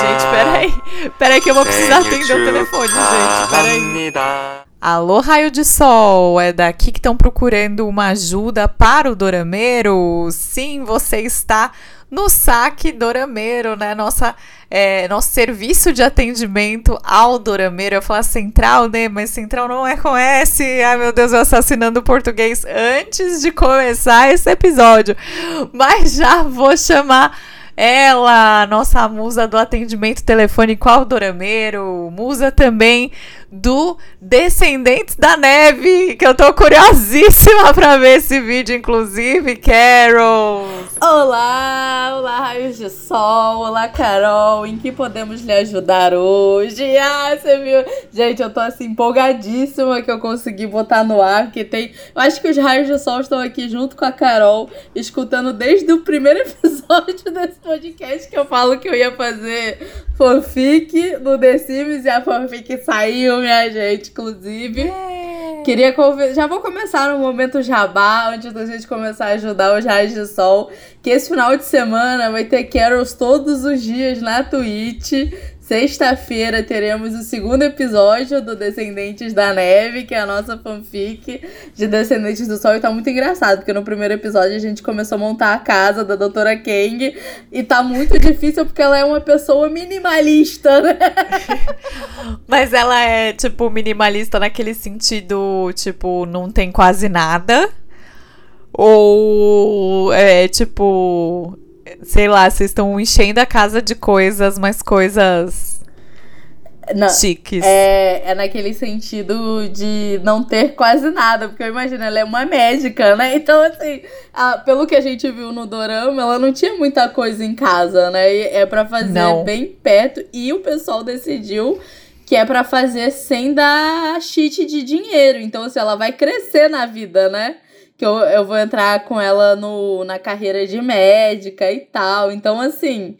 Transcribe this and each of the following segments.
Gente, peraí. Peraí que eu vou precisar atender o telefone, gente. Peraí. Alô, raio de sol! É daqui que estão procurando uma ajuda para o dorameiro? Sim, você está no saque Dorameiro, né? Nossa, é, nosso serviço de atendimento ao Dorameiro. Eu falo central, né? Mas central não é com S. Ai, meu Deus, eu assassinando o português antes de começar esse episódio. Mas já vou chamar ela, nossa musa do atendimento telefônico ao Dorameiro, musa também do Descendentes da Neve, que eu tô curiosíssima pra ver esse vídeo, inclusive, Carol. Olá, olá, raios de sol, olá, Carol, em que podemos lhe ajudar hoje? Ah, você viu? Gente, eu tô assim empolgadíssima que eu consegui botar no ar, porque tem. Eu acho que os raios de sol estão aqui junto com a Carol, escutando desde o primeiro episódio desse podcast que eu falo que eu ia fazer fanfic no The Sims e a fanfic saiu, minha gente, inclusive. Queria convidar. Já vou começar no momento jabá, antes da gente começar a ajudar os raios de sol. Que esse final de semana vai ter Carols todos os dias na Twitch. Sexta-feira teremos o segundo episódio do Descendentes da Neve, que é a nossa fanfic de Descendentes do Sol. E tá muito engraçado, porque no primeiro episódio a gente começou a montar a casa da Doutora Kang. E tá muito difícil porque ela é uma pessoa minimalista, né? Mas ela é, tipo, minimalista naquele sentido, tipo, não tem quase nada. Ou é tipo, sei lá, vocês estão enchendo a casa de coisas, mas coisas Não, chiques. É, é naquele sentido de não ter quase nada, porque eu imagino, ela é uma médica, né? Então, assim, a- pelo que a gente viu no Dorama, ela não tinha muita coisa em casa, né? E é pra fazer Não. bem perto, e o pessoal decidiu que é pra fazer sem dar cheat de dinheiro. Então, assim, ela vai crescer na vida, né? Que eu, eu vou entrar com ela no, na carreira de médica e tal. Então, assim,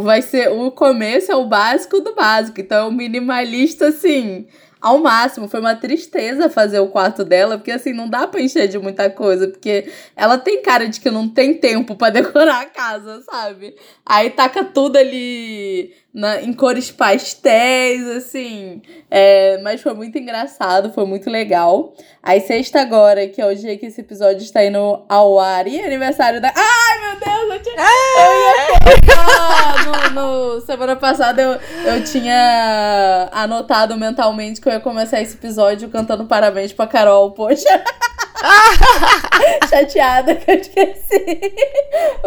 vai ser o começo é o básico do básico. Então é um minimalista assim, ao máximo. Foi uma tristeza fazer o quarto dela, porque assim, não dá pra encher de muita coisa, porque ela tem cara de que não tem tempo pra decorar a casa, sabe? Aí taca tudo ali na, em cores pastéis, assim. É, mas foi muito engraçado, foi muito legal. Aí sexta agora, que é o dia que esse episódio está indo ao ar, e aniversário da... Ai, meu Deus, eu tinha... Eu ia ah, no, no- semana passada eu, eu tinha anotado mentalmente que eu ia começar esse episódio cantando parabéns pra Carol, poxa. Chateada que eu esqueci.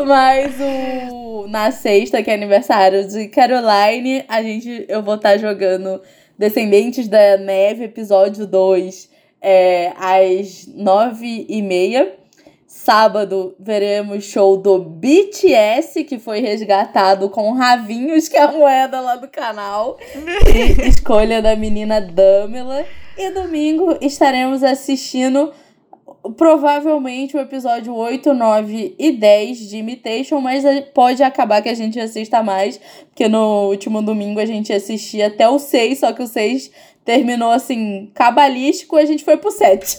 Mas o na sexta, que é aniversário de Caroline, a gente eu vou estar jogando Descendentes da Neve, episódio 2, é, às nove e meia. Sábado veremos show do BTS, que foi resgatado com Ravinhos, que é a moeda lá do canal. E escolha da menina Damela. E domingo estaremos assistindo provavelmente o episódio 8, 9 e 10 de Imitation, mas pode acabar que a gente assista mais, porque no último domingo a gente assistia até o 6, só que o 6 terminou assim, cabalístico, a gente foi pro 7.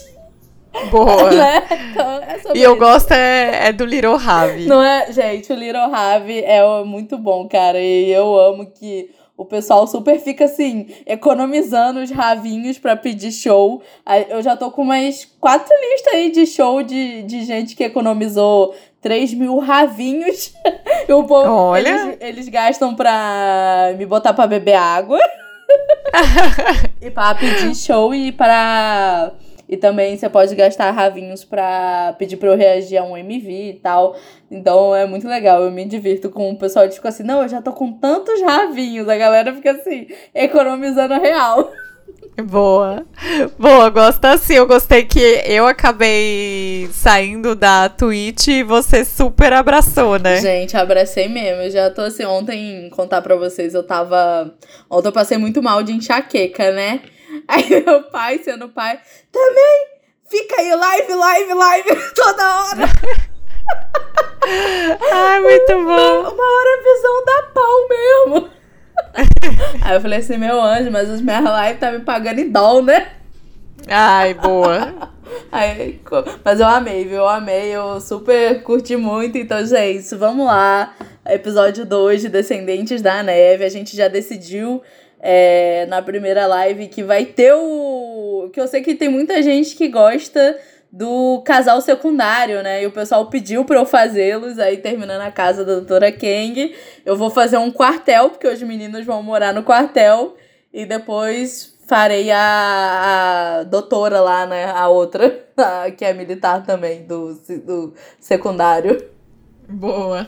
Boa. né? Então, é E eu isso. gosto é, é do Little Ravi. Não é, gente, o Little Ravi é muito bom, cara. E eu amo que o pessoal super fica assim, economizando os ravinhos pra pedir show. Eu já tô com umas quatro listas aí de show de, de gente que economizou 3 mil ravinhos. E o povo, Olha. Eles, eles gastam pra me botar pra beber água. e pra pedir show e pra. E também você pode gastar ravinhos pra pedir pra eu reagir a um MV e tal. Então é muito legal. Eu me divirto com o pessoal que fica assim: não, eu já tô com tantos ravinhos. A galera fica assim, economizando real. Boa. Boa, gosto assim. Eu gostei que eu acabei saindo da Twitch e você super abraçou, né? Gente, abracei mesmo. Eu já tô assim, ontem, contar pra vocês, eu tava. Ontem eu passei muito mal de enxaqueca, né? Aí meu pai, sendo pai, também fica aí live, live, live toda hora. Ai, muito bom. Uma hora a visão dá pau mesmo. Aí eu falei assim, meu anjo, mas os minhas lives tá me pagando em dólar, né? Ai, boa. Aí, mas eu amei, viu? Eu amei, eu super curti muito. Então, gente, vamos lá. Episódio 2 de Descendentes da Neve. A gente já decidiu é, na primeira live que vai ter o. Que eu sei que tem muita gente que gosta do casal secundário, né? E o pessoal pediu para eu fazê-los, aí terminando a casa da doutora Kang, eu vou fazer um quartel, porque os meninos vão morar no quartel, e depois farei a, a doutora lá, né? A outra, a, que é militar também, do, do secundário. Boa.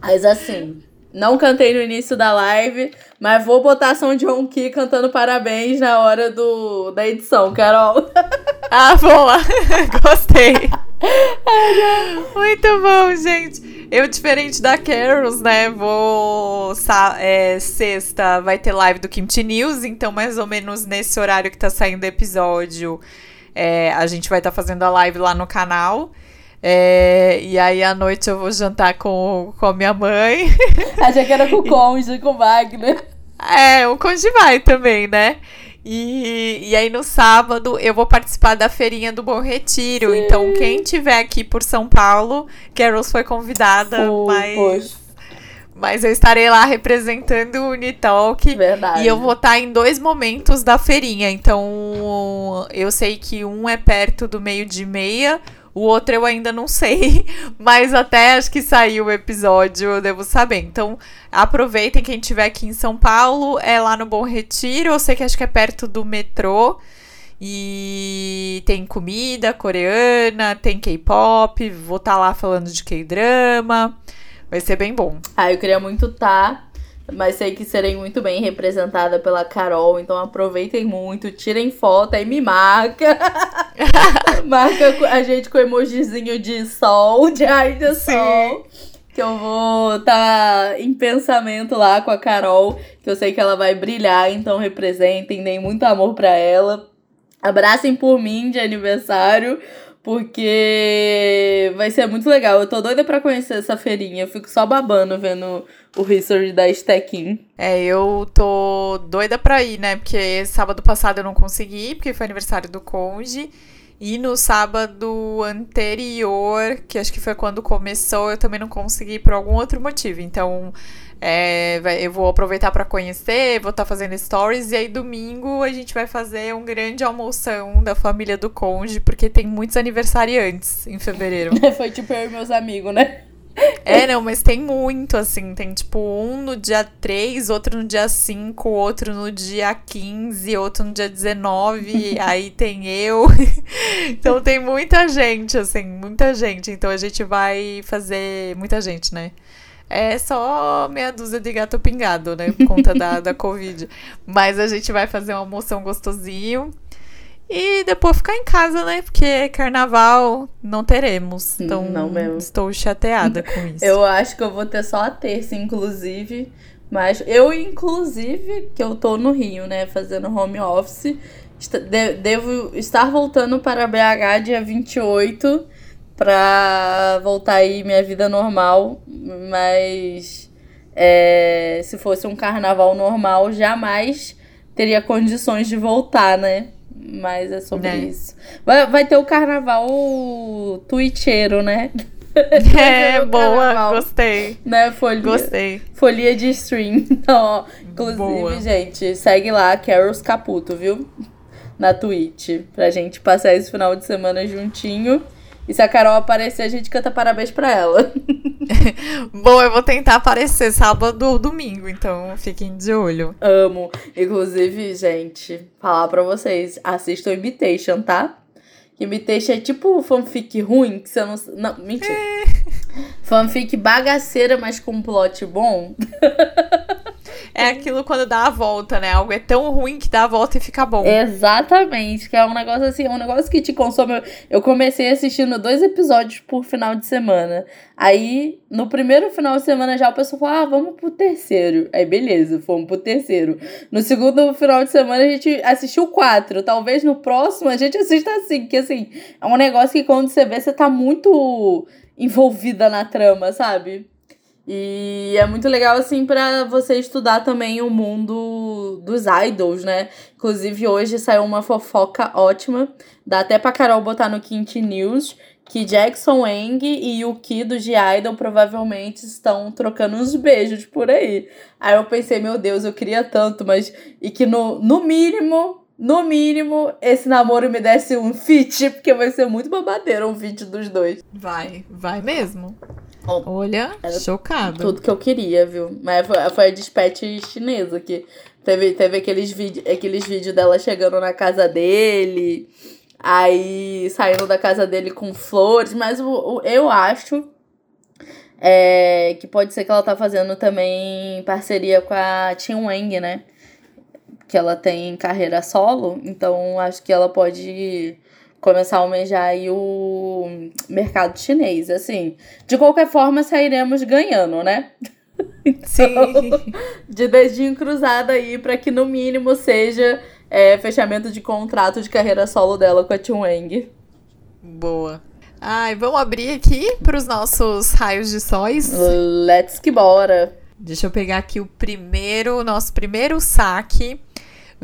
Mas assim, não cantei no início da live, mas vou botar som de Ronki cantando parabéns na hora do, da edição, Carol. Ah, boa! Gostei! Muito bom, gente! Eu, diferente da Carols, né? Vou. É, sexta vai ter live do Kimchi News, então, mais ou menos nesse horário que tá saindo o episódio, é, a gente vai estar tá fazendo a live lá no canal. É, e aí à noite eu vou jantar com, com a minha mãe. Achei que era com o cônjuge, com o Wagner. É, o cônjuge vai também, né? E, e aí no sábado eu vou participar da feirinha do Bom Retiro. Sim. Então, quem tiver aqui por São Paulo, Carols foi convidada, oh, mas. Poxa. Mas eu estarei lá representando o Unitalk. Verdade. E eu vou estar em dois momentos da feirinha. Então, eu sei que um é perto do meio de meia, o outro eu ainda não sei, mas até acho que saiu o episódio eu devo saber. Então, aproveitem quem estiver aqui em São Paulo, é lá no Bom Retiro, eu sei que acho que é perto do metrô. E tem comida coreana, tem K-pop, vou estar tá lá falando de K-drama. Vai ser bem bom. Ah, eu queria muito estar. Tá mas sei que serei muito bem representada pela Carol, então aproveitem muito, tirem foto e me marca. marca a gente com emojizinho de sol, de ai de sol. Que eu vou estar tá em pensamento lá com a Carol, que eu sei que ela vai brilhar, então representem, deem muito amor para ela. Abracem por mim de aniversário, porque vai ser muito legal. Eu tô doida pra conhecer essa feirinha. Eu fico só babando vendo o history da Steckin. É, eu tô doida pra ir, né? Porque sábado passado eu não consegui, porque foi aniversário do Conge. E no sábado anterior, que acho que foi quando começou, eu também não consegui por algum outro motivo. Então, é, eu vou aproveitar para conhecer, vou estar tá fazendo stories. E aí, domingo, a gente vai fazer um grande almoção da família do Conge, porque tem muitos aniversariantes em fevereiro. foi tipo eu e meus amigos, né? É, não, mas tem muito, assim. Tem, tipo, um no dia 3, outro no dia 5, outro no dia 15, outro no dia 19, aí tem eu. então tem muita gente, assim, muita gente. Então a gente vai fazer. Muita gente, né? É só meia dúzia de gato pingado, né? Por conta da, da Covid. Mas a gente vai fazer uma almoção gostosinho. E depois ficar em casa, né? Porque carnaval não teremos. Então, não mesmo. estou chateada com isso. Eu acho que eu vou ter só a terça, inclusive. Mas eu, inclusive, que eu tô no Rio, né? Fazendo home office. Devo estar voltando para BH dia 28 pra voltar aí minha vida normal. Mas é, se fosse um carnaval normal, jamais teria condições de voltar, né? Mas é sobre né? isso. Vai, vai ter o carnaval twitcheiro, né? É, boa, gostei. Né, folia, gostei. Folia de stream. Então, inclusive, boa. gente, segue lá, Carols Caputo, viu? Na Twitch. Pra gente passar esse final de semana juntinho. E se a Carol aparecer, a gente canta parabéns pra ela. Bom, eu vou tentar aparecer sábado ou domingo, então fiquem de olho. Amo. Inclusive, gente, falar pra vocês, assistam Imitation, tá? Imitation é tipo fanfic ruim, que você não. Não, mentira. É. Fanfic bagaceira, mas com um plot bom. É aquilo quando dá a volta, né? Algo é tão ruim que dá a volta e fica bom. Exatamente, que é um negócio assim, é um negócio que te consome. Eu comecei assistindo dois episódios por final de semana. Aí, no primeiro final de semana já o pessoal falou: ah, vamos pro terceiro. Aí, beleza, fomos pro terceiro. No segundo final de semana a gente assistiu quatro. Talvez no próximo a gente assista assim, que assim, é um negócio que quando você vê, você tá muito envolvida na trama, sabe? E é muito legal, assim, para você estudar também o mundo dos idols, né? Inclusive, hoje saiu uma fofoca ótima. Dá até pra Carol botar no Quint News que Jackson Wang e Yuki do G-Idol provavelmente estão trocando uns beijos por aí. Aí eu pensei, meu Deus, eu queria tanto, mas. E que no, no mínimo no mínimo, esse namoro me desse um fit, porque vai ser muito babadeiro um fit dos dois. Vai, vai mesmo. Olha, chocado. Tudo que eu queria, viu? Mas foi, foi a dispatch chinesa que teve, teve aqueles, vídeo, aqueles vídeos dela chegando na casa dele, aí saindo da casa dele com flores, mas o, o eu acho é, que pode ser que ela tá fazendo também parceria com a Tim Wang, né? Que ela tem carreira solo, então acho que ela pode começar a almejar aí o mercado chinês. Assim, de qualquer forma, sairemos ganhando, né? Então, Sim. De dedinho cruzado aí para que no mínimo seja é, fechamento de contrato de carreira solo dela com a Tim Wang. Boa. Ai, vamos abrir aqui para os nossos raios de sóis. Let's que bora. Deixa eu pegar aqui o primeiro, nosso primeiro saque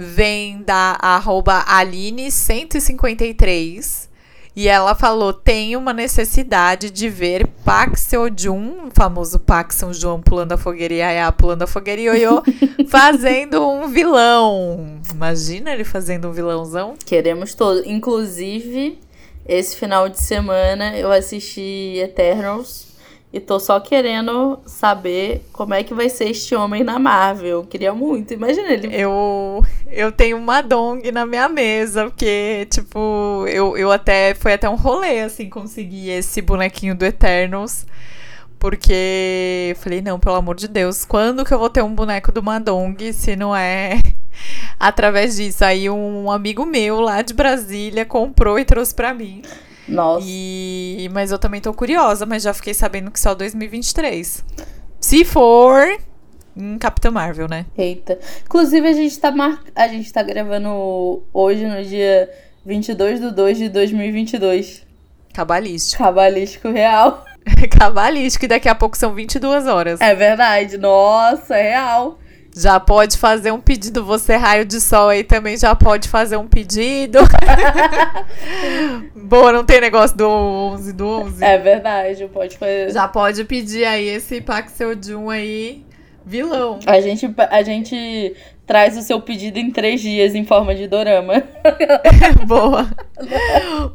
vem da arroba Aline153. E ela falou: tem uma necessidade de ver Pac Seojun, o famoso São João pulando a fogueira e Ayá pulando a fogueira e Ioiô, fazendo um vilão. Imagina ele fazendo um vilãozão. Queremos todo. Inclusive, esse final de semana eu assisti Eternals. E tô só querendo saber como é que vai ser este homem na Marvel. Eu queria muito. Imagina ele. Eu, eu tenho uma dong na minha mesa, porque, tipo, eu, eu até. Foi até um rolê, assim, conseguir esse bonequinho do Eternals. Porque falei, não, pelo amor de Deus, quando que eu vou ter um boneco do Madong se não é através disso? Aí um amigo meu lá de Brasília comprou e trouxe para mim. Nossa. E, mas eu também tô curiosa, mas já fiquei sabendo que só 2023. Se for em Capitã Marvel, né? Eita. Inclusive, a gente tá, mar... a gente tá gravando hoje, no dia 22 de 2 de 2022. Cabalístico. Cabalístico real. Cabalístico, e daqui a pouco são 22 horas. É verdade. Nossa, é real. Já pode fazer um pedido. Você, raio de sol, aí também já pode fazer um pedido. Boa, não tem negócio do 11 do 11. É verdade, pode fazer. Já pode pedir aí esse Paxel Jun aí, vilão. A gente, a gente traz o seu pedido em três dias em forma de dorama. Boa.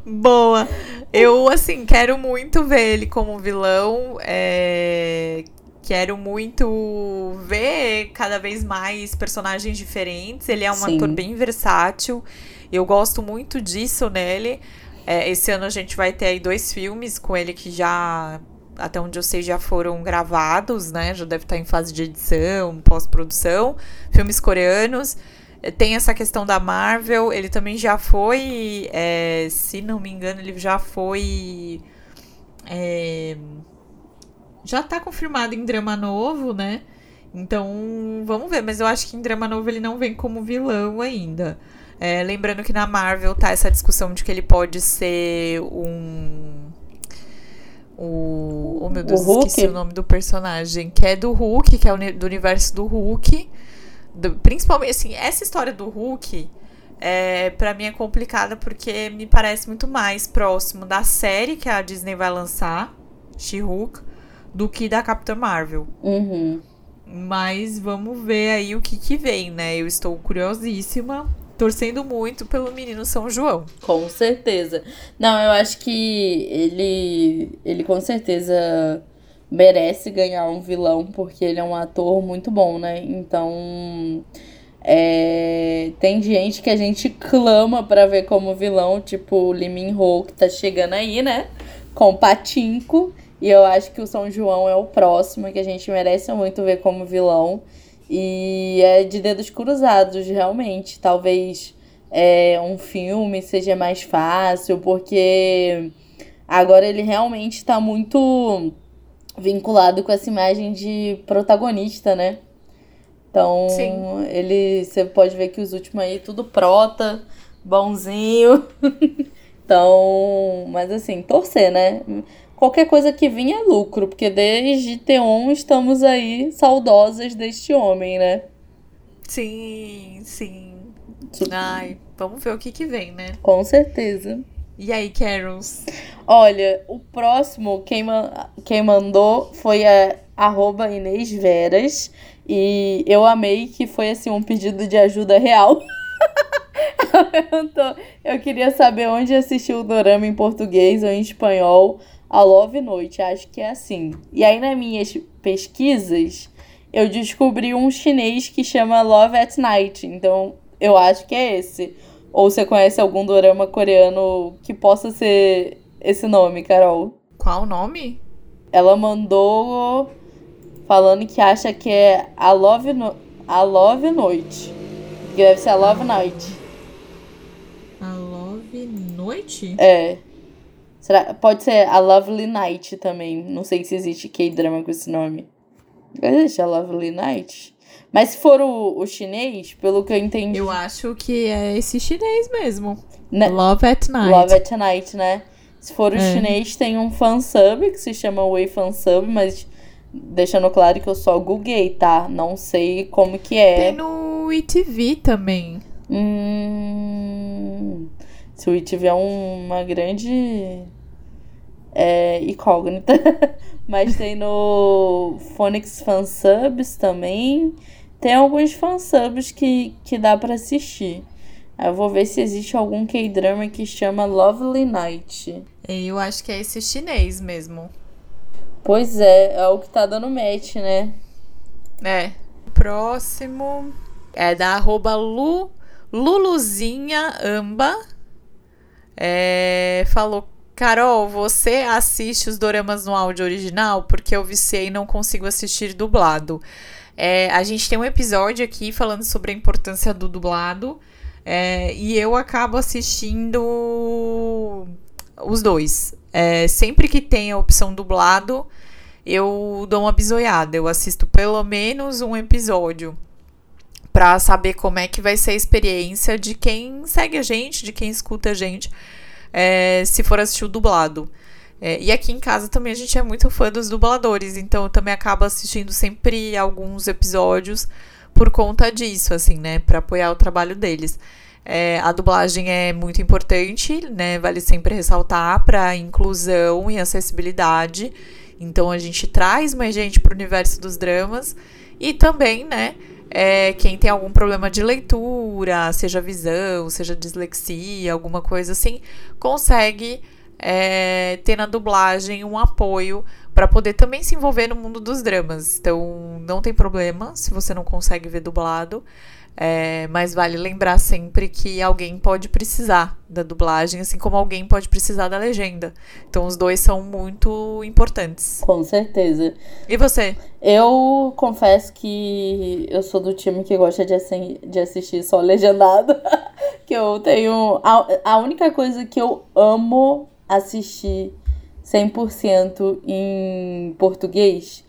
Boa. Eu, assim, quero muito ver ele como vilão. É Quero muito ver cada vez mais personagens diferentes. Ele é um Sim. ator bem versátil. Eu gosto muito disso nele. É, esse ano a gente vai ter aí dois filmes com ele que já, até onde eu sei, já foram gravados, né? Já deve estar em fase de edição, pós-produção. Filmes coreanos. É, tem essa questão da Marvel. Ele também já foi, é, se não me engano, ele já foi. É, já tá confirmado em drama novo, né? Então, vamos ver. Mas eu acho que em drama novo ele não vem como vilão ainda. É, lembrando que na Marvel tá essa discussão de que ele pode ser um. O. Oh meu Deus, o esqueci o nome do personagem. Que é do Hulk, que é do universo do Hulk. Do, principalmente, assim, essa história do Hulk. É, para mim é complicada porque me parece muito mais próximo da série que a Disney vai lançar, She-Hulk, do que da Capitã Marvel. Uhum. Mas vamos ver aí o que, que vem, né? Eu estou curiosíssima, torcendo muito pelo menino São João. Com certeza. Não, eu acho que ele, ele com certeza merece ganhar um vilão, porque ele é um ator muito bom, né? Então. É, tem gente que a gente clama para ver como vilão, tipo o Lee Min Ho, que tá chegando aí, né? Com o Patinco. E eu acho que o São João é o próximo, que a gente merece muito ver como vilão. E é de dedos cruzados, realmente. Talvez é, um filme seja mais fácil, porque agora ele realmente está muito vinculado com essa imagem de protagonista, né? Então, Sim. ele você pode ver que os últimos aí tudo prota, bonzinho. então, mas assim, torcer, né? Qualquer coisa que vinha é lucro, porque desde T1 estamos aí saudosas deste homem, né? Sim, sim. Ai, vamos ver o que que vem, né? Com certeza. E aí, Carols? Olha, o próximo, quem, ma quem mandou foi a arroba Inês Veras. E eu amei que foi assim um pedido de ajuda real. eu, eu queria saber onde assistiu o dorama em português ou em espanhol a Love Noite. Acho que é assim. E aí, nas minhas pesquisas, eu descobri um chinês que chama Love at Night. Então, eu acho que é esse. Ou você conhece algum dorama coreano que possa ser esse nome, Carol? Qual o nome? Ela mandou falando que acha que é a Love, no... a Love Noite. Que deve ser a Love Night. A Love Noite? É. Será? Pode ser a Lovely Night também. Não sei se existe K-drama com esse nome. Existe a Lovely Night? Mas se for o, o chinês, pelo que eu entendi. Eu acho que é esse chinês mesmo. Né? Love at Night. Love at Night, né? Se for o é. chinês, tem um fansub que se chama Way Fansub, mas deixando claro que eu só googlei, tá? Não sei como que é. Tem no ITV também. Hum, se o ITV é uma grande é, incógnita. Mas tem no Phonics Fansubs também. Tem alguns fansubs que, que dá para assistir. Eu vou ver se existe algum K-drama que chama Lovely Night. Eu acho que é esse chinês mesmo. Pois é, é o que tá dando match, né? É. Próximo é da arroba Lu, Luluzinha Amba. É, falou Carol, você assiste os doramas no áudio original? Porque eu viciei e não consigo assistir dublado. É, a gente tem um episódio aqui falando sobre a importância do dublado. É, e eu acabo assistindo os dois. É, sempre que tem a opção dublado, eu dou uma bisoiada. Eu assisto pelo menos um episódio para saber como é que vai ser a experiência de quem segue a gente, de quem escuta a gente é, se for assistir o dublado. É, e aqui em casa também a gente é muito fã dos dubladores, então eu também acabo assistindo sempre alguns episódios por conta disso, assim, né? Para apoiar o trabalho deles. É, a dublagem é muito importante, né? Vale sempre ressaltar para inclusão e acessibilidade. Então a gente traz mais gente para o universo dos dramas e também, né? É, quem tem algum problema de leitura, seja visão, seja dislexia, alguma coisa assim, consegue é, ter na dublagem um apoio para poder também se envolver no mundo dos dramas. Então, não tem problema se você não consegue ver dublado. É, mas vale lembrar sempre que alguém pode precisar da dublagem, assim como alguém pode precisar da legenda. Então os dois são muito importantes. Com certeza. E você? Eu confesso que eu sou do time que gosta de, assi de assistir só legendado. que eu tenho. A, a única coisa que eu amo assistir 100% em português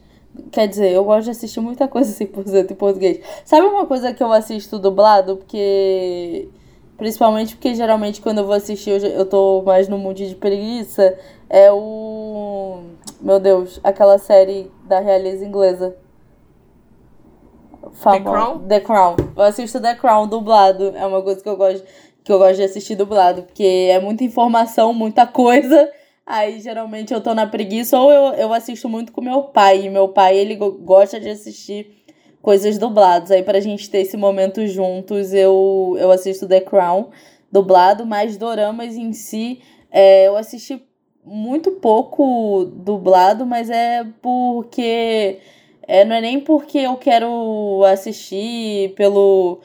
Quer dizer, eu gosto de assistir muita coisa 100% em português. Sabe uma coisa que eu assisto dublado? Porque. Principalmente porque geralmente quando eu vou assistir eu, eu tô mais no mood de preguiça. É o. Meu Deus, aquela série da realeza inglesa. Famo... The Crown? The Crown. Eu assisto The Crown dublado. É uma coisa que eu gosto, que eu gosto de assistir dublado. Porque é muita informação, muita coisa. Aí geralmente eu tô na preguiça ou eu, eu assisto muito com meu pai. E meu pai, ele gosta de assistir coisas dubladas. Aí pra gente ter esse momento juntos, eu, eu assisto The Crown dublado, mas doramas em si, é, eu assisti muito pouco dublado, mas é porque. É, não é nem porque eu quero assistir pelo.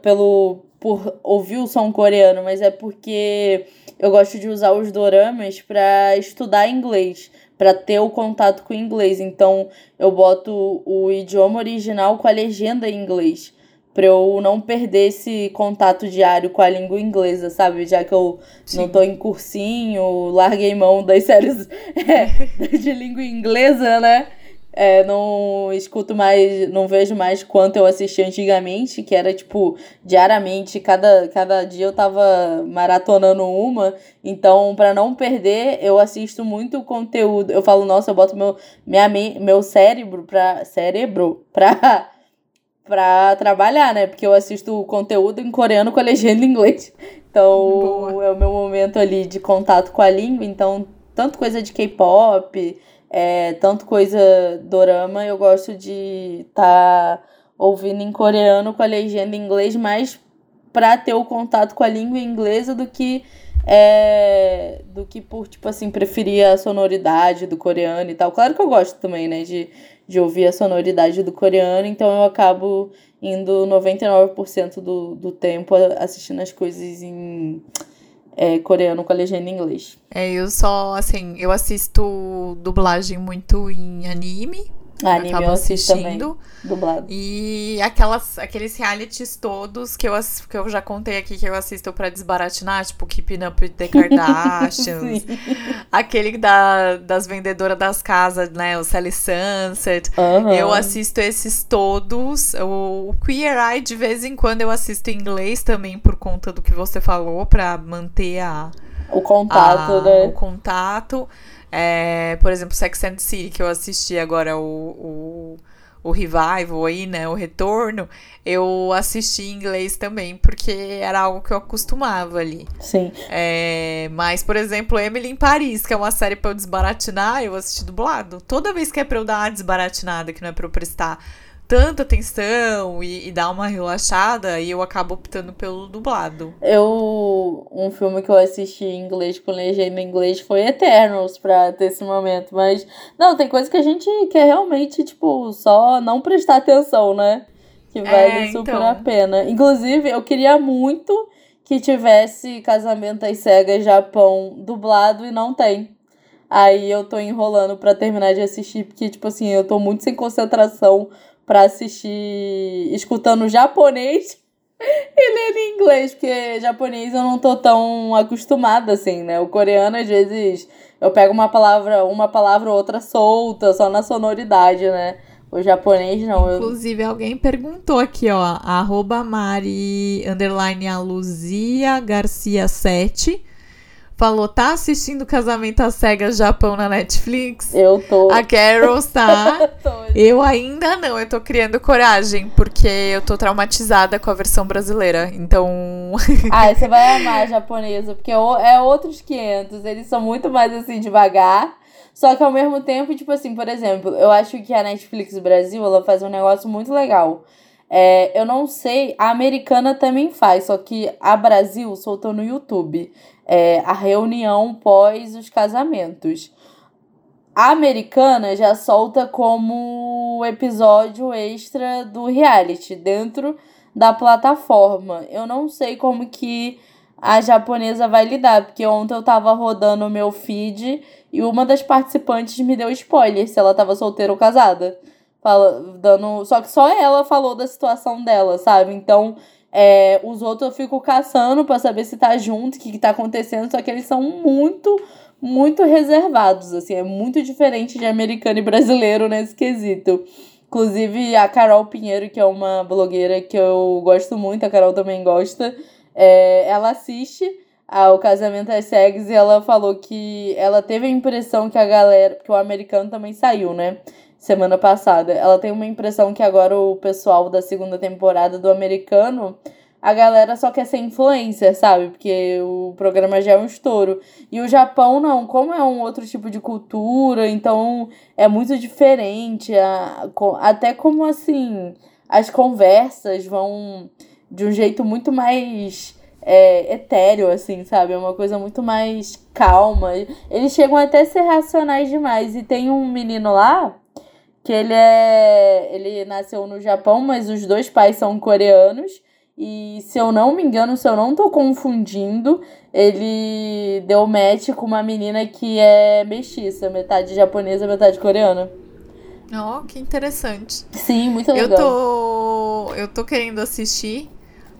pelo por ouvir o som coreano, mas é porque eu gosto de usar os doramas para estudar inglês, para ter o contato com o inglês. Então, eu boto o idioma original com a legenda em inglês, para eu não perder esse contato diário com a língua inglesa, sabe? Já que eu Sim. não tô em cursinho, larguei mão das séries é, de língua inglesa, né? É, não escuto mais, não vejo mais quanto eu assisti antigamente, que era tipo diariamente, cada, cada dia eu tava maratonando uma. Então, para não perder, eu assisto muito conteúdo. Eu falo, nossa, eu boto meu, minha, meu cérebro pra. Cérebro pra. pra trabalhar, né? Porque eu assisto conteúdo em coreano com a legenda em inglês. Então, Boa. é o meu momento ali de contato com a língua. Então, tanto coisa de K-pop é, tanto coisa dorama, eu gosto de estar tá ouvindo em coreano com a legenda em inglês, mais para ter o contato com a língua inglesa do que é, do que por, tipo assim, preferir a sonoridade do coreano e tal. Claro que eu gosto também, né, de, de ouvir a sonoridade do coreano, então eu acabo indo 99% do, do tempo assistindo as coisas em é, coreano com a legenda em inglês. É, eu só, assim, eu assisto dublagem muito em anime. Ah, anime eu assistindo. Dublado. E aquelas, aqueles realities todos que eu, que eu já contei aqui que eu assisto pra desbaratinar, tipo Keeping Up with the Kardashians. aquele da, das vendedoras das casas, né? O Sally Sunset. Uhum. Eu assisto esses todos. O, o Queer Eye, de vez em quando, eu assisto em inglês também, por conta do que você falou, pra manter a. O contato, a, né? O contato. É, por exemplo, Sex and the City, que eu assisti agora o, o, o revival aí, né? O retorno, eu assisti em inglês também, porque era algo que eu acostumava ali. Sim. É, mas, por exemplo, Emily em Paris, que é uma série pra eu desbaratinar, eu assisti dublado. Toda vez que é pra eu dar uma desbaratinada, que não é pra eu prestar tanta atenção e, e, dar uma relaxada, e eu acabo optando pelo dublado. Eu. Um filme que eu assisti em inglês com legenda em inglês foi Eternals pra ter esse momento. Mas, não, tem coisa que a gente quer realmente, tipo, só não prestar atenção, né? Que vale é, super então... a pena. Inclusive, eu queria muito que tivesse Casamento às Cegas Japão dublado e não tem. Aí eu tô enrolando para terminar de assistir, porque, tipo assim, eu tô muito sem concentração para assistir escutando japonês e lendo em inglês, porque japonês eu não tô tão acostumada assim, né? O coreano às vezes eu pego uma palavra, uma palavra ou outra solta, só na sonoridade, né? O japonês não. Inclusive, eu... alguém perguntou aqui, ó, arroba Mari, underline Garcia 7 falou, tá assistindo Casamento às Cegas Japão na Netflix? Eu tô. A Carol está. eu ainda não, eu tô criando coragem, porque eu tô traumatizada com a versão brasileira. Então. ah, você vai amar a japonesa, porque é outros 500. Eles são muito mais assim, devagar. Só que ao mesmo tempo, tipo assim, por exemplo, eu acho que a Netflix Brasil ela faz um negócio muito legal. É, eu não sei, a americana também faz, só que a Brasil soltou no YouTube é, a reunião pós os casamentos. A americana já solta como episódio extra do reality dentro da plataforma. Eu não sei como que a japonesa vai lidar, porque ontem eu tava rodando o meu feed e uma das participantes me deu spoiler se ela tava solteira ou casada. Fala, dando, só que só ela falou da situação dela, sabe? Então, é, os outros eu fico caçando para saber se tá junto, o que, que tá acontecendo, só que eles são muito, muito reservados, assim, é muito diferente de americano e brasileiro nesse quesito. Inclusive, a Carol Pinheiro, que é uma blogueira que eu gosto muito, a Carol também gosta, é, ela assiste ao Casamento às Cegas e ela falou que ela teve a impressão que a galera, que o americano também saiu, né? Semana passada. Ela tem uma impressão que agora o pessoal da segunda temporada do americano, a galera só quer ser influencer, sabe? Porque o programa já é um estouro. E o Japão não, como é um outro tipo de cultura, então é muito diferente. A, até como assim, as conversas vão de um jeito muito mais é, etéreo, assim, sabe? É uma coisa muito mais calma. Eles chegam até a ser racionais demais. E tem um menino lá que ele é. Ele nasceu no Japão, mas os dois pais são coreanos. E se eu não me engano, se eu não tô confundindo, ele deu match com uma menina que é mestiça, metade japonesa, metade coreana. Oh, que interessante. Sim, muito legal. Eu tô, eu tô querendo assistir,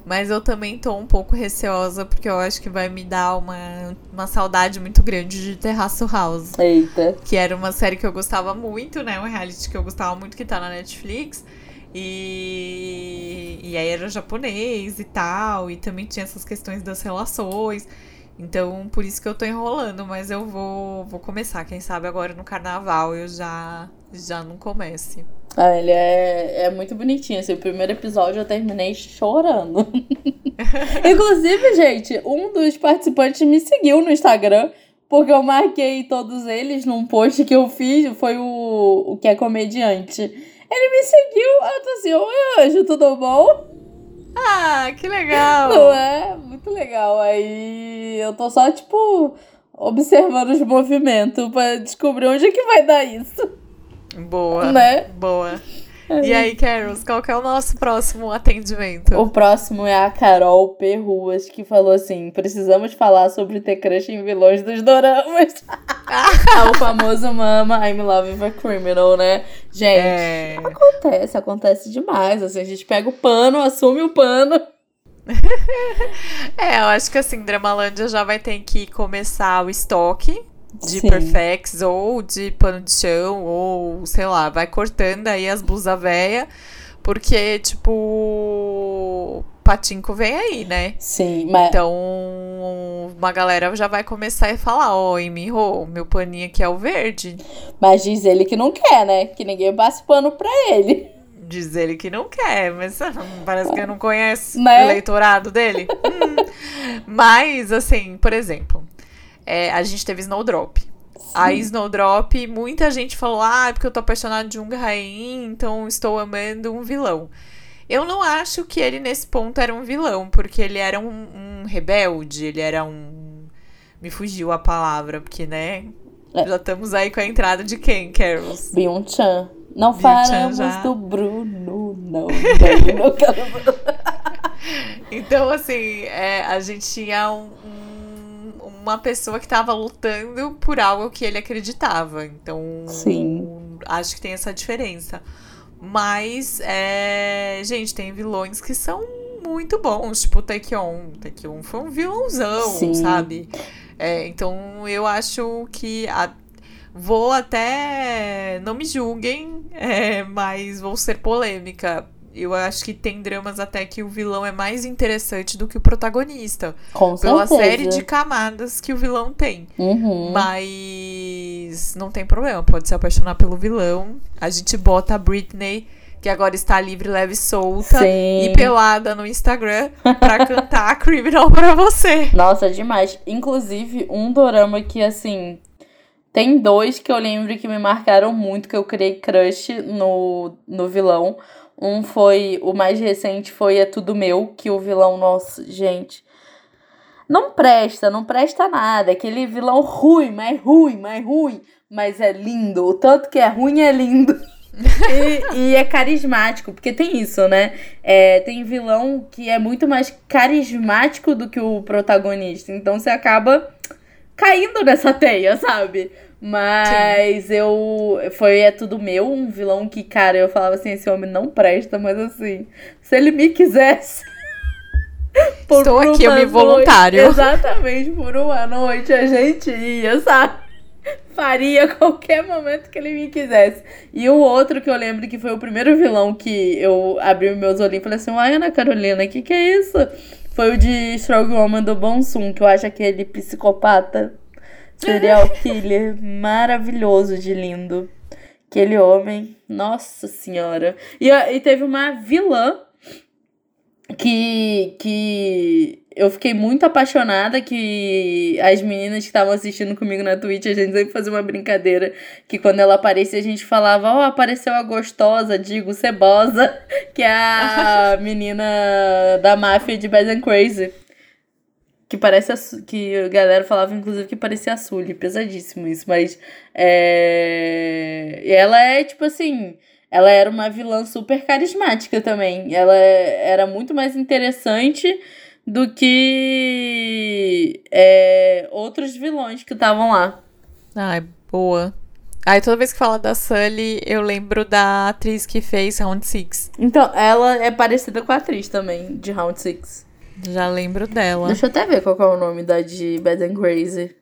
Mas eu também tô um pouco receosa, porque eu acho que vai me dar uma, uma saudade muito grande de Terraço House. Eita. Que era uma série que eu gostava muito, né? Um reality que eu gostava muito que tá na Netflix. E, e aí era japonês e tal. E também tinha essas questões das relações. Então, por isso que eu tô enrolando, mas eu vou, vou começar. Quem sabe agora no carnaval eu já, já não comece. Ah, ele é, é muito bonitinho. Assim, o primeiro episódio eu terminei chorando. Inclusive, gente, um dos participantes me seguiu no Instagram. Porque eu marquei todos eles num post que eu fiz. Foi o, o que é comediante. Ele me seguiu. Eu tô assim, oi, Anjo, tudo bom? Ah, que legal! Não é? Muito legal. Aí eu tô só, tipo, observando os movimentos pra descobrir onde é que vai dar isso. Boa. Né? Boa. E aí, Carols, qual que é o nosso próximo atendimento? O próximo é a Carol Perruas, que falou assim: precisamos falar sobre ter crush em vilões dos doramas. é o famoso Mama, I'm Love with a Criminal, né? Gente, é... acontece, acontece demais. Assim, a gente pega o pano, assume o pano. é, eu acho que assim, Dramalândia já vai ter que começar o estoque de Sim. perfex ou de pano de chão ou sei lá, vai cortando aí as blusas véia, porque tipo patinco vem aí, né? Sim, mas então uma galera já vai começar a falar, ó, oh, Miho, meu paninho aqui é o verde. Mas diz ele que não quer, né? Que ninguém passe pano pra ele. Diz ele que não quer, mas ah, parece que eu não conheço né? o eleitorado dele. hum. Mas, assim, por exemplo, é, a gente teve Snowdrop. Sim. A Snowdrop, muita gente falou, ah, é porque eu tô apaixonado de um Rain, então estou amando um vilão. Eu não acho que ele, nesse ponto, era um vilão, porque ele era um, um rebelde, ele era um. Me fugiu a palavra, porque, né? É. Já estamos aí com a entrada de quem, Carols? Byung-chan. Não falamos do Bruno, não. não então, assim, é, a gente tinha um, um uma pessoa que estava lutando por algo que ele acreditava. Então, Sim. acho que tem essa diferença. Mas, é, gente, tem vilões que são muito bons, tipo o Taekyon. Taekyon foi um vilãozão, Sim. sabe? É, então, eu acho que a, vou até. Não me julguem, é, mas vou ser polêmica eu acho que tem dramas até que o vilão é mais interessante do que o protagonista. Com pela certeza. série de camadas que o vilão tem. Uhum. Mas não tem problema, pode se apaixonar pelo vilão. A gente bota a Britney, que agora está livre, leve e solta, Sim. e pelada no Instagram pra cantar Criminal pra você. Nossa, demais. Inclusive, um dorama que, assim, tem dois que eu lembro que me marcaram muito, que eu criei crush no, no vilão. Um foi. O mais recente foi É Tudo Meu, que o vilão, nossa, gente. Não presta, não presta nada. Aquele vilão ruim, mais ruim, mais ruim. Mas é lindo. O tanto que é ruim é lindo. e, e, é carismático, porque tem isso, né? É, tem vilão que é muito mais carismático do que o protagonista. Então você acaba caindo nessa teia, sabe? Mas Sim. eu. Foi É Tudo Meu, um vilão que, cara, eu falava assim: esse homem não presta, mas assim, se ele me quisesse. Por Estou aqui, eu me voluntário. Exatamente, por uma noite a gente ia, sabe? Faria qualquer momento que ele me quisesse. E o outro que eu lembro que foi o primeiro vilão que eu abri meus olhinhos e falei assim: Ai, Ana Carolina, que que é isso? Foi o de Strong Woman do Bonsum, que eu acho aquele psicopata Serial killer maravilhoso de lindo. Aquele homem, nossa senhora. E, e teve uma vilã que, que eu fiquei muito apaixonada que as meninas que estavam assistindo comigo na Twitch, a gente sempre fazia uma brincadeira que quando ela aparecia a gente falava, ó, oh, apareceu a gostosa, digo, cebosa, que é a menina da máfia de Bad and Crazy. Que parece. A, que a galera falava, inclusive, que parecia a Sully. Pesadíssimo isso. Mas. É. Ela é, tipo assim. Ela era uma vilã super carismática também. Ela era muito mais interessante do que é, outros vilões que estavam lá. Ai, boa. Aí toda vez que fala da Sully, eu lembro da atriz que fez Round Six. Então, ela é parecida com a atriz também, de Round Six. Já lembro dela. Deixa eu até ver qual é o nome da de Bad and Crazy.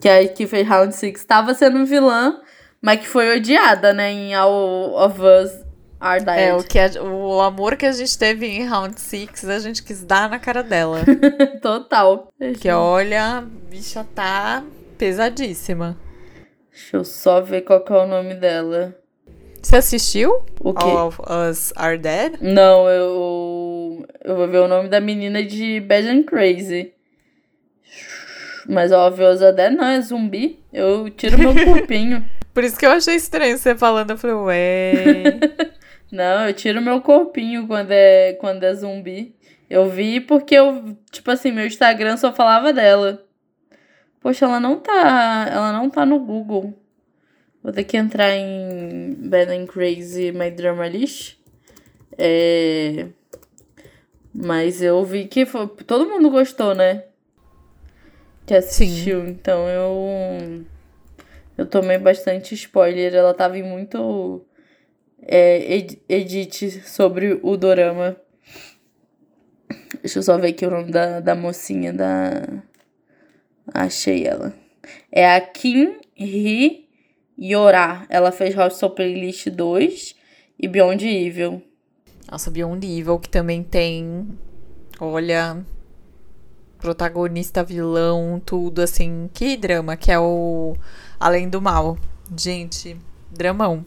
Que aí que fez Round Six. Tava sendo vilã, mas que foi odiada, né? Em All of Us Are Dead. É, o, que a- o amor que a gente teve em Round Six, a gente quis dar na cara dela. Total. Porque olha, a bicha tá pesadíssima. Deixa eu só ver qual que é o nome dela. Você assistiu? O quê? All of Us Are Dead? Não, eu. Eu vou ver o nome da menina de Bad and Crazy. Mas ó, Viosa Dead não é zumbi. Eu tiro meu corpinho. Por isso que eu achei estranho você falando. Eu falei, ué. Não, eu tiro meu corpinho quando é, quando é zumbi. Eu vi porque eu, tipo assim, meu Instagram só falava dela. Poxa, ela não tá, ela não tá no Google. Vou ter que entrar em Bad and Crazy My Drama List. É... Mas eu vi que foi, todo mundo gostou, né? Que assistiu. Então eu eu tomei bastante spoiler. Ela tava em muito é, ed- edit sobre o dorama. Deixa eu só ver aqui o nome da, da mocinha da. Achei ela. É a Kim Hee Yora. Ela fez Soul Playlist 2 e Beyond Evil. Nossa, Beyond Evil, que também tem. Olha. Protagonista, vilão, tudo assim. Que drama, que é o Além do Mal. Gente, dramão.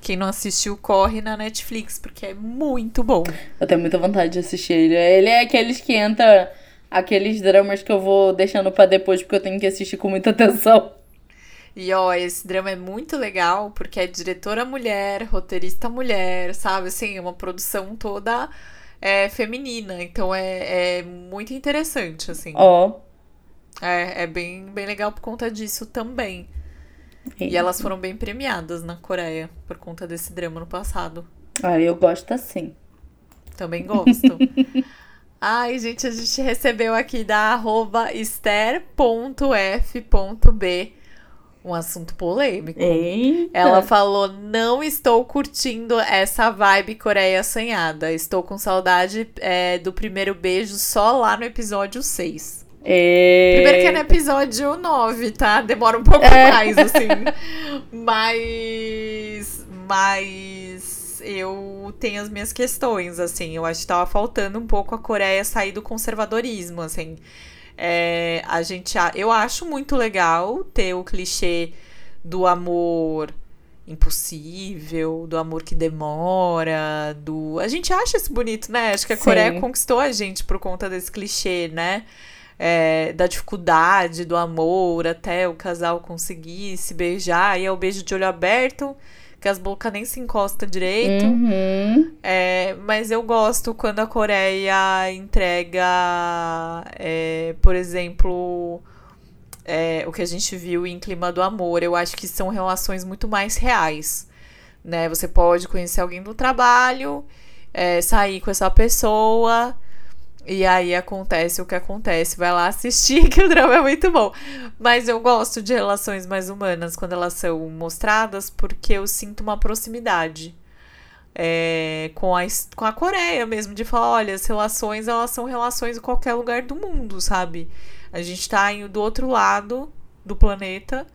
Quem não assistiu, corre na Netflix, porque é muito bom. Eu tenho muita vontade de assistir ele. Ele é aqueles que entra. Aqueles dramas que eu vou deixando pra depois porque eu tenho que assistir com muita atenção. E ó, esse drama é muito legal, porque é diretora mulher, roteirista mulher, sabe? Assim, é uma produção toda é, feminina. Então é, é muito interessante, assim. Ó. É, é bem, bem legal por conta disso também. E elas foram bem premiadas na Coreia por conta desse drama no passado. Ah, eu gosto assim. Também gosto. Ai, gente, a gente recebeu aqui da arroba ester.f.b um assunto polêmico. Eita. Ela falou: não estou curtindo essa vibe Coreia assanhada. Estou com saudade é, do primeiro beijo só lá no episódio 6. É... Primeiro que é no episódio 9, tá? Demora um pouco É. mais, assim. Mas. Mas. Eu tenho as minhas questões, assim. Eu acho que tava faltando um pouco a Coreia sair do conservadorismo, assim. É, a gente. Eu acho muito legal ter o clichê do amor impossível, do amor que demora, do. A gente acha isso bonito, né? Acho que a Sim. Coreia conquistou a gente por conta desse clichê, né? É, da dificuldade do amor até o casal conseguir se beijar, e é o beijo de olho aberto, que as bocas nem se encostam direito. Uhum. É, mas eu gosto quando a Coreia entrega, é, por exemplo, é, o que a gente viu em Clima do Amor. Eu acho que são relações muito mais reais. Né? Você pode conhecer alguém do trabalho, é, sair com essa pessoa. E aí acontece o que acontece. Vai lá assistir, que o drama é muito bom. Mas eu gosto de relações mais humanas quando elas são mostradas, porque eu sinto uma proximidade é, com, a, com a Coreia mesmo, de falar, olha, as relações, elas são relações em qualquer lugar do mundo, sabe? A gente tá em- do outro lado do planeta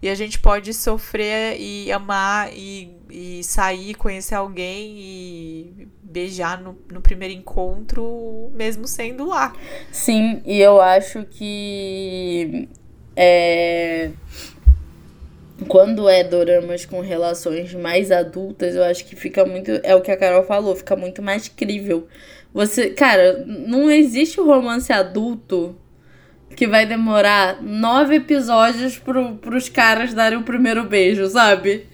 e a gente pode sofrer e amar e, e sair, conhecer alguém e beijar no, no primeiro encontro, mesmo sendo lá. Sim, e eu acho que é, quando é doramas com relações mais adultas, eu acho que fica muito. É o que a Carol falou, fica muito mais crível. Você, cara, não existe romance adulto que vai demorar nove episódios pro, pros caras darem o primeiro beijo, sabe?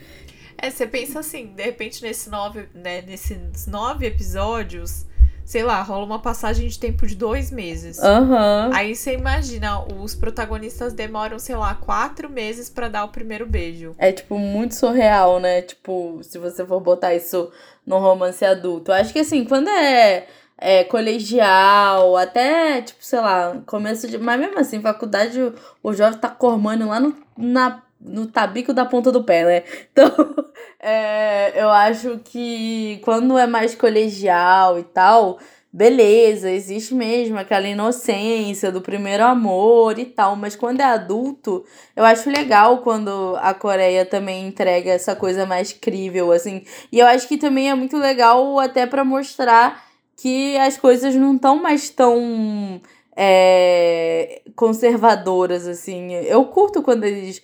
É, você pensa assim, de repente nesse nove, né, nesses nove episódios, sei lá, rola uma passagem de tempo de dois meses. Aham. Aí você imagina, os protagonistas demoram, sei lá, quatro meses pra dar o primeiro beijo. É, tipo, muito surreal, né? Tipo, se você for botar isso num romance adulto. Eu acho que, assim, quando é, é colegial, até, tipo, sei lá, começo de... Mas mesmo assim, faculdade, o, jovem tá com hormônio lá no, na, no tabico da ponta do pé, né? Então, é, eu acho que quando é mais colegial e tal, beleza, existe mesmo aquela inocência do primeiro amor e tal, mas quando é adulto, eu acho legal quando a Coreia também entrega essa coisa mais crível, assim. E eu acho que também é muito legal até para mostrar que as coisas não estão mais tão é, conservadoras, assim. Eu curto quando eles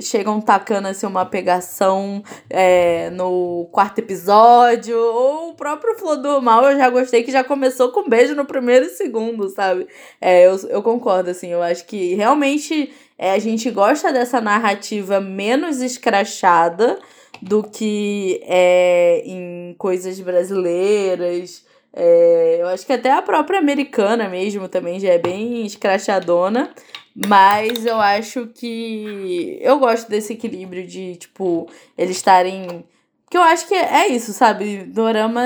chegam tacando assim uma pegação é, no quarto episódio, ou o próprio Flor do Mal eu já gostei que já começou com beijo no primeiro e segundo, sabe? É, eu, eu concordo, assim, eu acho que realmente é, a gente gosta dessa narrativa menos escrachada do que é, em coisas brasileiras. É, eu acho que até a própria americana mesmo também já é bem escrachadona. Mas eu acho que. Eu gosto desse equilíbrio de, tipo, eles estarem. Que eu acho que é isso, sabe? Dorama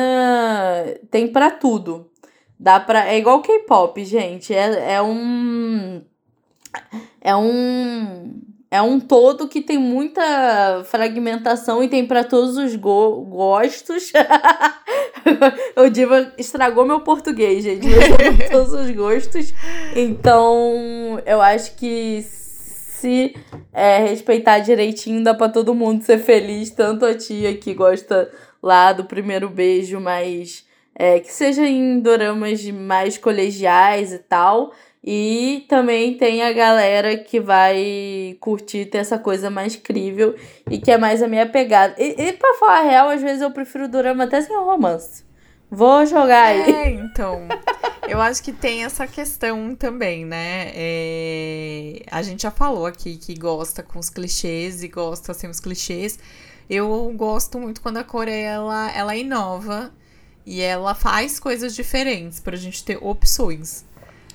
tem para tudo. Dá pra. É igual K-pop, gente. É, é um. É um é um todo que tem muita fragmentação e tem para todos os go gostos. o Diva estragou meu português, gente. Para todos os gostos. Então, eu acho que se é, respeitar direitinho, dá para todo mundo ser feliz. Tanto a tia que gosta lá do primeiro beijo, mas é, que seja em doramas mais colegiais e tal e também tem a galera que vai curtir ter essa coisa mais crível e que é mais a minha pegada. E, e pra falar a real, às vezes eu prefiro drama até sem romance. Vou jogar aí. É, então. Eu acho que tem essa questão também, né? É... A gente já falou aqui que gosta com os clichês e gosta sem os clichês. Eu gosto muito quando a Coreia ela, ela inova e ela faz coisas diferentes pra gente ter opções.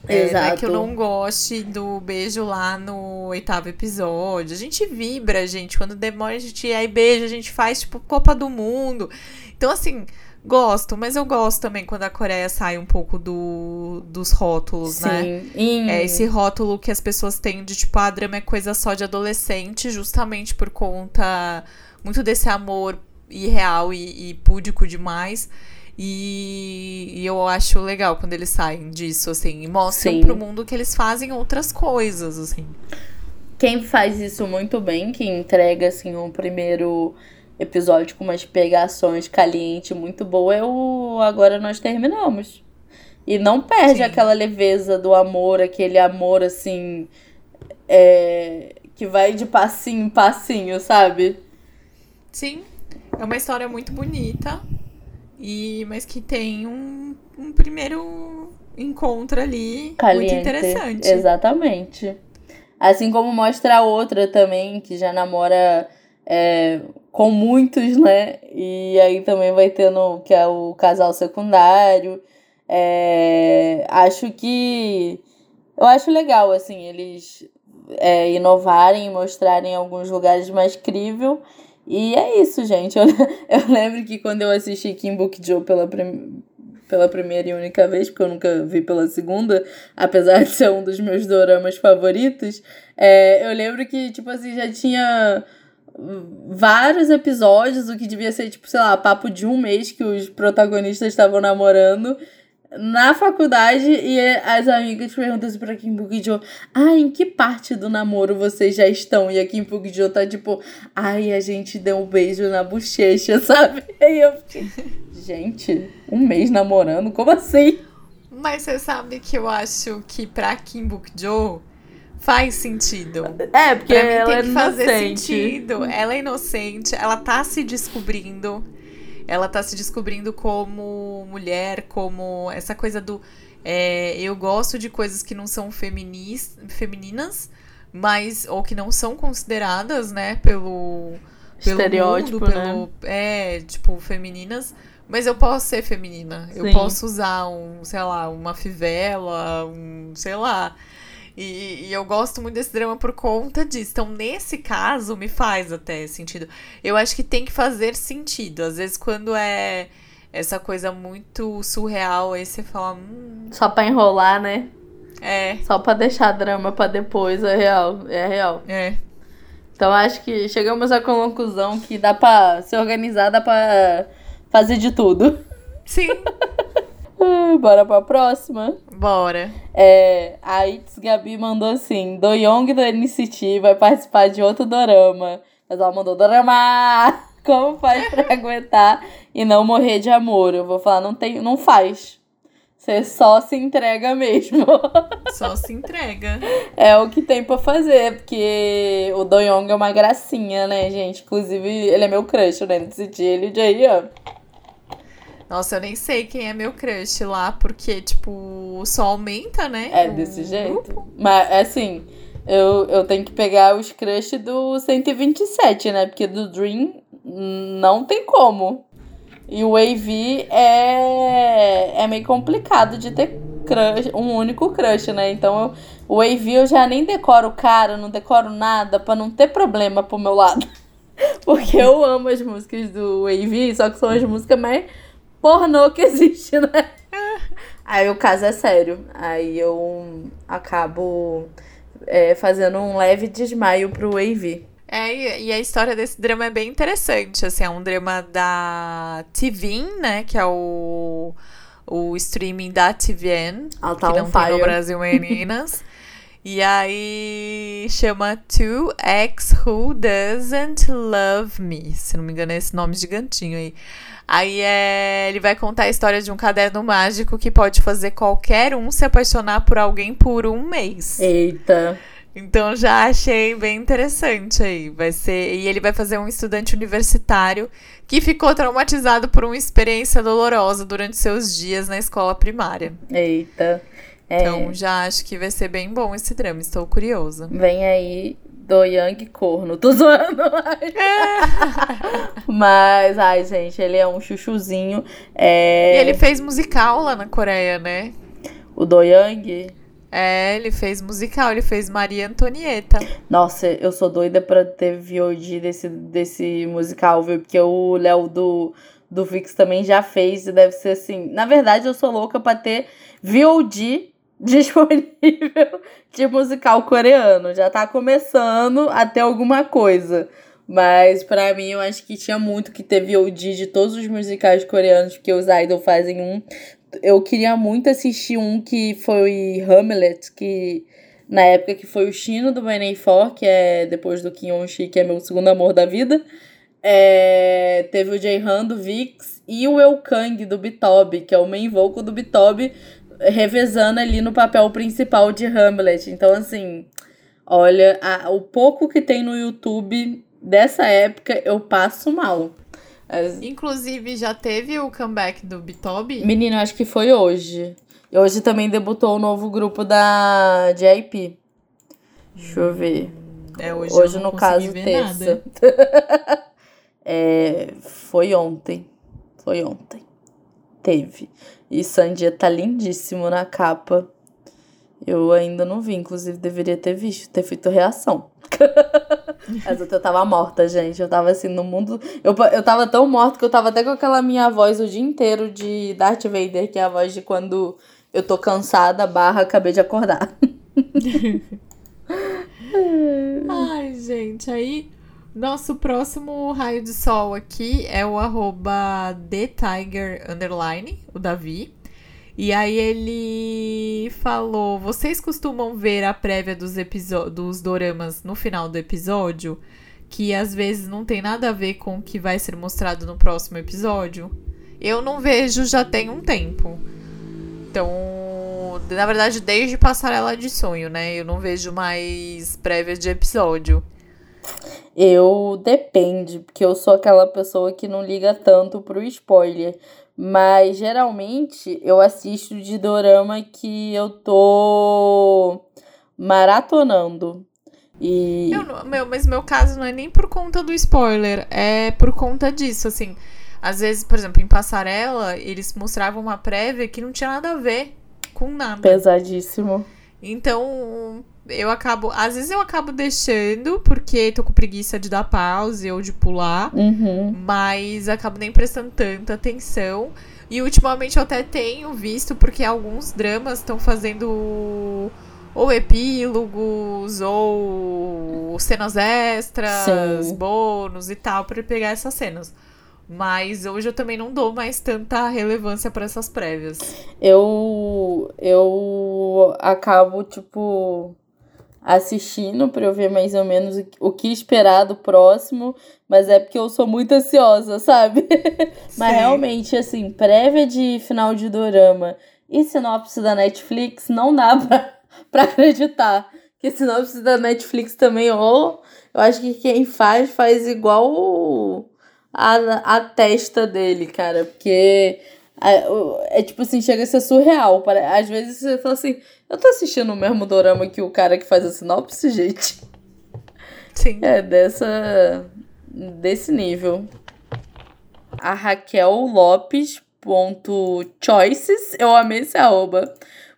É, Exato. Não é que eu não goste do beijo lá no oitavo episódio. A gente vibra, gente. Quando demora, a gente aí beija, a gente faz tipo Copa do Mundo. Então, assim, gosto, mas eu gosto também quando a Coreia sai um pouco do, dos rótulos, né? Sim. né? É esse rótulo que as pessoas têm de tipo, ah, drama é coisa só de adolescente, justamente por conta muito desse amor irreal e, e púdico demais. E, e, eu acho legal quando eles saem disso, assim, e mostram Sim. pro mundo que eles fazem outras coisas, assim. Quem faz isso muito bem, que entrega, assim, um primeiro episódio com umas pegações caliente muito boa, é o Agora Nós Terminamos. E não perde Sim. aquela leveza do amor, aquele amor, assim, é, que vai de passinho em passinho, sabe? Sim, é uma história muito bonita. E, mas que tem um, um primeiro encontro ali Caliente. muito interessante. Exatamente. Assim como mostra a outra também, que já namora é, com muitos, né? E aí também vai tendo que é o casal secundário. É, acho que. Eu acho legal, assim, eles é, inovarem e mostrarem alguns lugares mais crível e é isso, gente. Eu, eu lembro que quando eu assisti Kim Book Joe pela, prim, pela primeira e única vez, porque eu nunca vi pela segunda, apesar de ser um dos meus doramas favoritos, é, eu lembro que, tipo assim, já tinha vários episódios, o que devia ser, tipo, sei lá, papo de um mês que os protagonistas estavam namorando na faculdade e as amigas perguntam assim pra Kim Buk-jo, ah, em que parte do namoro vocês já estão? E a Kim Buk-jo tá tipo, ai, a gente deu um beijo na bochecha, sabe? E eu fiquei, gente, um mês namorando? Como assim? Mas você sabe que eu acho que pra Kim Buk-jo faz sentido. É, porque pra mim ela tem é que fazer inocente. sentido. Ela é inocente, ela tá se descobrindo ela tá se descobrindo como mulher, como essa coisa do. É, eu gosto de coisas que não são feminis, femininas, mas. ou que não são consideradas, né, pelo. pelo Estereótipo, mundo, pelo, né? É, tipo, femininas. Mas eu posso ser feminina. Sim. Eu posso usar um, sei lá, uma fivela, um, sei lá. E, e, eu gosto muito desse drama por conta disso. Então, nesse caso, me faz até sentido. Eu acho que tem que fazer sentido. Às vezes, quando é essa coisa muito surreal, aí você fala. Hum... Só pra enrolar, né? É. Só pra deixar drama pra depois, é real. É real. É. Então acho que chegamos à conclusão que dá pra se organizar, dá pra fazer de tudo. Sim. Bora pra próxima? Bora. É, a Itz Gabi mandou assim: Do Young do NCT vai participar de outro dorama. Mas ela mandou dorama! Como faz pra aguentar e não morrer de amor? Eu vou falar, não tem, não faz. Você só se entrega mesmo. Só se entrega. É o que tem pra fazer, porque o Do Young é uma gracinha, né, gente? Inclusive, ele é meu crush, né? Nesse dia, ele e o Jae Nossa, eu nem sei quem é meu crush lá, porque, tipo, só aumenta, né? É desse jeito. grupo. Mas, assim, eu, eu tenho que pegar os crush do 127, né? Porque do Dream hum, não tem como. E o AV é, é meio complicado de ter crush, um único crush, né? Então eu, o AV eu já nem decoro o cara, não decoro nada pra não ter problema pro meu lado. Porque eu amo as músicas do AV, só que são as músicas mais pornô que existe, né? Aí o caso é sério. Aí eu acabo é, fazendo um leve desmaio pro AV. É, e a história desse drama é bem interessante, assim, é um drama da TVN, né, que é o, o streaming da TVN, Ela tá que não tem no fire. Brasil Meninas. e aí chama Two X Who Doesn't Love Me, se não me engano é esse nome gigantinho aí. Aí é, ele vai contar a história de um caderno mágico que pode fazer qualquer um se apaixonar por alguém por um mês. Eita. Então já achei bem interessante aí. Vai ser e ele vai fazer um estudante universitário que ficou traumatizado por uma experiência dolorosa durante seus dias na escola primária. Eita. É, Então já acho que vai ser bem bom esse drama. Estou curiosa. Vem aí do Yang Corno. Tô zoando. Mas, ai, gente, ele é um chuchuzinho. É... E ele fez musical lá na Coreia, né? O Do Yang. É, ele fez musical, ele fez Maria Antonieta. Nossa, eu sou doida pra ter VOD desse, desse musical, viu? Porque o Léo do, do Vix também já fez e deve ser assim. Na verdade, eu sou louca pra ter VOD disponível de musical coreano. Já tá começando a ter alguma coisa. Mas pra mim, eu acho que tinha muito que ter VOD de todos os musicais coreanos, porque os idols fazem um. Eu queria muito assistir um que foi Hamlet, que na época que foi o Chino do Benay 4, que é depois do Kim Yoon-shi, que é meu segundo amor da vida. É, teve o Jaehan do VIX e o Eu Kang do Bitob, que é o main vocal do Bitob, revezando ali no papel principal de Hamlet. Então, assim, olha, a- o pouco que tem no YouTube dessa época, eu passo mal. As- Inclusive, já teve o comeback do Bitobi. Menino, acho que foi hoje. E hoje também debutou o novo grupo da JIP. Deixa eu ver. É, hoje, Hoje, eu no caso, terça. nada. É, foi ontem. Foi ontem. Teve. E Sandia tá lindíssimo na capa. Eu ainda não vi, inclusive deveria ter visto, ter feito reação. Mas eu tava morta, gente. Eu tava assim no mundo. Eu, eu tava tão morta que eu tava até com aquela minha voz o dia inteiro de Darth Vader, que é a voz de quando eu tô cansada, barra, acabei de acordar. Ai, gente, aí nosso próximo raio de sol aqui é o arroba TheTiger Underline, o Davi. E aí ele falou: vocês costumam ver a prévia dos, dos doramas no final do episódio? Que às vezes não tem nada a ver com o que vai ser mostrado no próximo episódio? Eu não vejo já tem um tempo. Então, na verdade, desde Passarela de Sonho, né? Eu não vejo mais prévias de episódio. Eu depende, porque eu sou aquela pessoa que não liga tanto pro spoiler. Mas geralmente eu assisto de dorama que eu tô maratonando. E Eu não- meu, mas meu caso não é nem por conta do spoiler, é por conta disso, assim. Às vezes, por exemplo, em Passarela, eles mostravam uma prévia que não tinha nada a ver com nada. pesadíssimo. Então, eu acabo. Às vezes eu acabo deixando, porque tô com preguiça de dar pause ou de pular. Uhum. mas acabo nem prestando tanta atenção. E ultimamente eu até tenho visto, porque alguns dramas estão fazendo ou epílogos ou cenas extras, Sim. bônus e tal, para pegar essas cenas. Mas hoje eu também não dou mais tanta relevância para essas prévias. Eu eu acabo tipo assistindo para eu ver mais ou menos o que esperar do próximo, mas é porque eu sou muito ansiosa, sabe? mas realmente assim, prévia de final de dorama e sinopse da Netflix não dá pra, pra acreditar. Que sinopse da Netflix também, ou eu acho que quem faz, faz igual a, a testa dele, cara. Porque é, é, tipo assim, chega a ser surreal. Às vezes você fala assim, eu tô assistindo o mesmo dorama que o cara que faz a sinopse, gente. Sim. É dessa. desse nível. A Raquel Lopes ponto choices, eu amei esse arroba,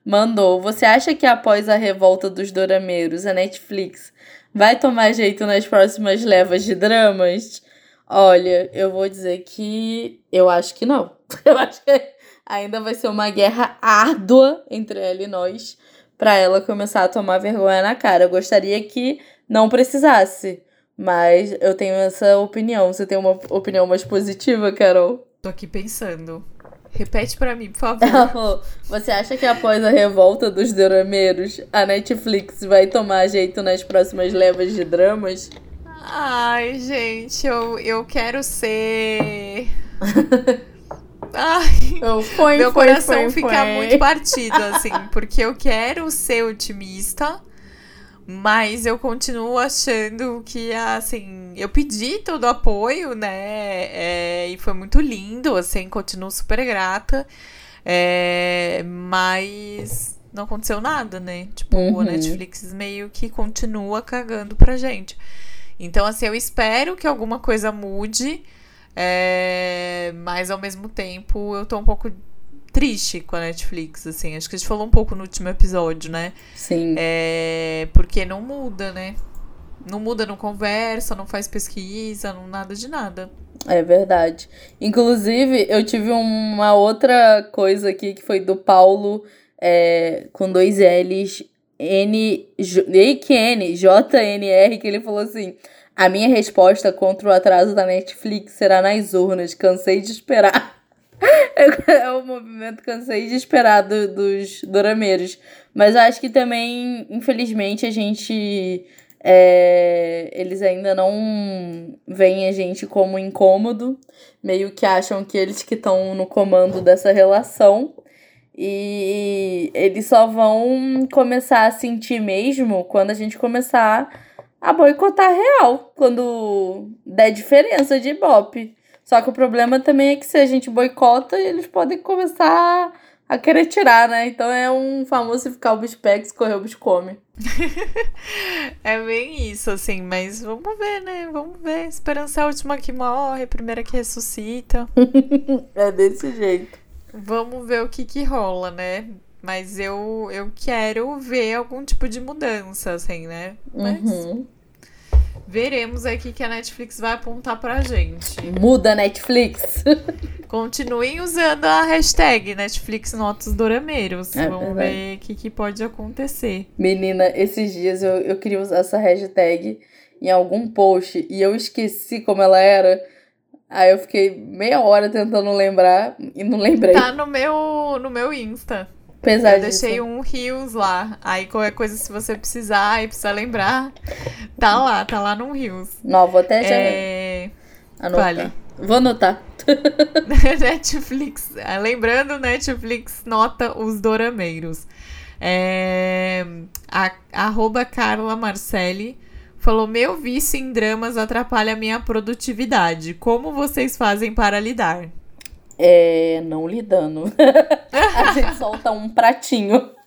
mandou. Você acha que após a revolta dos dorameiros, a Netflix vai tomar jeito nas próximas levas de dramas? Olha, eu vou dizer que eu acho que não. Eu acho que ainda vai ser uma guerra árdua entre ela e nós para ela começar a tomar vergonha na cara. Eu gostaria que não precisasse, mas eu tenho essa opinião. Você tem uma opinião mais positiva, Carol? Tô aqui pensando. Repete para mim, por favor. Você acha que após a revolta dos dorameiros, a Netflix vai tomar jeito nas próximas levas de dramas? Ai, gente, eu, eu quero ser. Ai, foi, meu foi, coração foi, fica muito partido, assim, porque eu quero ser otimista, mas eu continuo achando que, assim, eu pedi todo o apoio, né? É, e foi muito lindo, assim, continuo super grata. É, mas não aconteceu nada, né? Tipo, uhum. a Netflix meio que continua cagando pra gente. Então, assim, eu espero que alguma coisa mude. É, mas ao mesmo tempo eu tô um pouco triste com a Netflix, assim. Acho que a gente falou um pouco no último episódio, né? Sim. É, porque não muda, né? Não muda, não conversa, não faz pesquisa, não nada de nada. É verdade. Inclusive, eu tive uma outra coisa aqui que foi do Paulo é, com dois L's, N, N, JNR, que ele falou assim: A minha resposta contra o atraso da Netflix será nas urnas. Cansei de esperar. é o movimento cansei de esperar do, dos dorameiros. Mas eu acho que também, infelizmente, a gente. É, eles ainda não veem a gente como incômodo, meio que acham que eles que estão no comando dessa relação. E eles só vão começar a sentir mesmo quando a gente começar a boicotar real, quando der diferença de Ibope. Só que o problema também é que se a gente boicota, eles podem começar a querer tirar, né? Então é um famoso ficar o bicho pega, escorrer o bicho come. é bem isso, assim, mas vamos ver, né? Vamos ver. Esperança é a última que morre, a primeira que ressuscita. é desse jeito. Vamos ver o que que rola, né? Mas eu, eu quero ver algum tipo de mudança, assim, né? Mas... Uhum. Veremos aqui que a Netflix vai apontar pra gente. Muda Netflix. Continuem usando a hashtag Netflix Notos Dorameiros. É Vamos verdade. ver o que, que pode acontecer. Menina, esses dias eu, eu queria usar essa hashtag em algum post e eu esqueci como ela era. Aí eu fiquei meia hora tentando lembrar e não lembrei. Tá no meu, no meu Insta. Apesar eu deixei um rios lá. Aí qualquer coisa, se você precisar e precisar lembrar, tá lá, tá lá no rios. Não, vou até já é... anotar. Vale. Vou anotar. Netflix. Ah, lembrando, Netflix nota os dorameiros. É... A, arroba Carla Marcelli falou: Meu vício em dramas atrapalha minha produtividade. Como vocês fazem para lidar? é, não lidando. a gente solta um pratinho.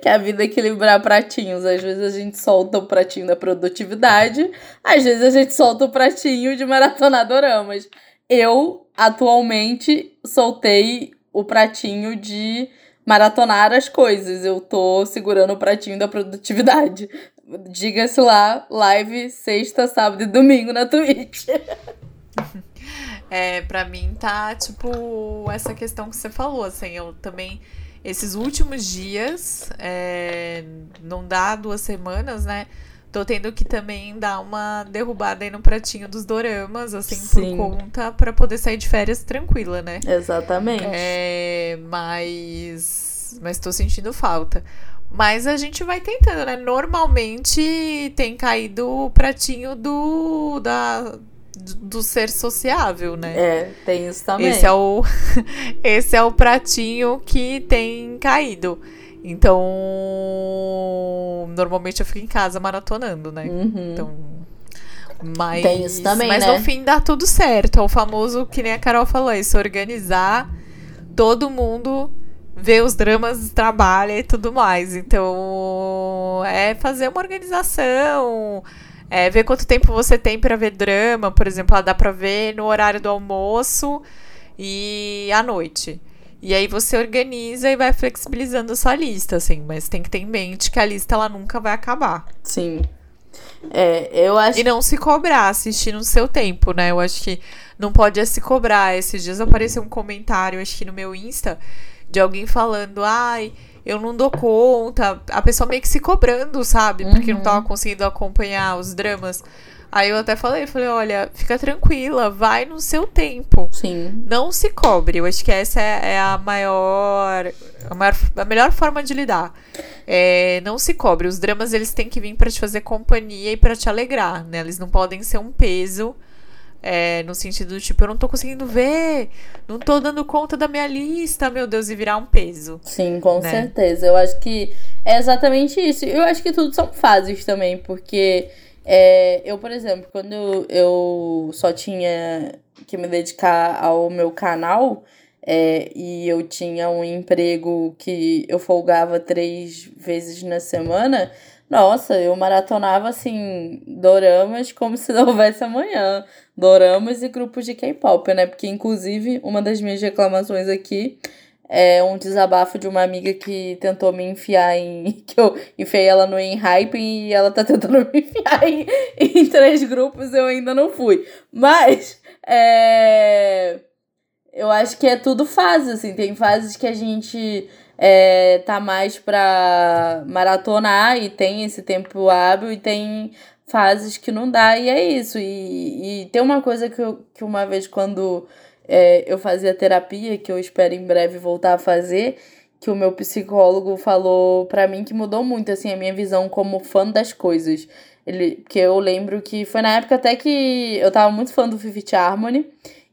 Que a vida é equilibrar pratinhos. Às vezes a gente solta o pratinho da produtividade, às vezes a gente solta o pratinho de maratonadoramas. Eu, atualmente, soltei o pratinho de maratonar as coisas. Eu tô segurando o pratinho da produtividade. Diga-se lá, live sexta, sábado e domingo na Twitch. É, para mim tá, tipo, essa questão que você falou, assim, eu também, esses últimos dias, é, não dá duas semanas, né? tô tendo que também dar uma derrubada aí no pratinho dos doramas, assim, Sim. por conta, pra poder sair de férias tranquila, né? Exatamente. É, mas. Mas tô sentindo falta. Mas a gente vai tentando, né? Normalmente tem caído o pratinho do. Da, do, ser sociável, né? É, tem isso também. Esse é o, esse é o pratinho que tem caído. Então, normalmente eu fico em casa maratonando, né? Uhum. Então, mas, Tem isso também, mas né? no fim dá tudo certo. É o famoso, que nem a Carol falou, é se organizar, todo mundo vê os dramas, trabalha e tudo mais. Então, é fazer uma organização, é ver quanto tempo você tem pra ver drama, por exemplo, ah, dá pra ver no horário do almoço e à noite. E aí você organiza e vai flexibilizando a sua lista, assim, mas tem que ter em mente que a lista ela nunca vai acabar. Sim. É, eu acho E não se cobrar, assistir no seu tempo, né? Eu acho que não pode é se cobrar. Esses dias apareceu um comentário, acho que no meu Insta, de alguém falando, ai, eu não dou conta. A pessoa meio que se cobrando, sabe? Porque não tava conseguindo acompanhar os dramas. Aí eu até falei, falei, olha, fica tranquila, vai no seu tempo. Sim. Não se cobre. Eu acho que essa é, é a maior, a maior, a melhor forma de lidar. É, não se cobre. Os dramas eles têm que vir pra te fazer companhia e pra te alegrar, né? Eles não podem ser um peso. É, no sentido do tipo, eu não tô conseguindo ver, não tô dando conta da minha lista, meu Deus, e virar um peso. Sim, com né? certeza. Eu acho que é exatamente isso. Eu acho que tudo são fases também, porque é, eu, por exemplo, quando eu só tinha que me dedicar ao meu canal é, e eu tinha um emprego que eu folgava três vezes na semana, nossa, eu maratonava assim, doramas como se não houvesse amanhã. Doramas e grupos de K-pop, né? Porque, inclusive, uma das minhas reclamações aqui é um desabafo de uma amiga que tentou me enfiar em. que eu enfiei ela no hype e ela tá tentando me enfiar em, em três grupos eu ainda não fui. Mas. É, eu acho que é tudo fase, assim. Tem fases que a gente é, tá mais pra maratonar e tem esse tempo hábil e tem fases que não dá e é isso. E, e tem uma coisa que, eu, que uma vez quando é, eu fazia terapia, que eu espero em breve voltar a fazer, que o meu psicólogo falou pra mim que mudou muito, assim, a minha visão como fã das coisas. Ele, porque eu lembro que foi na época até que eu tava muito fã do Fifth Harmony,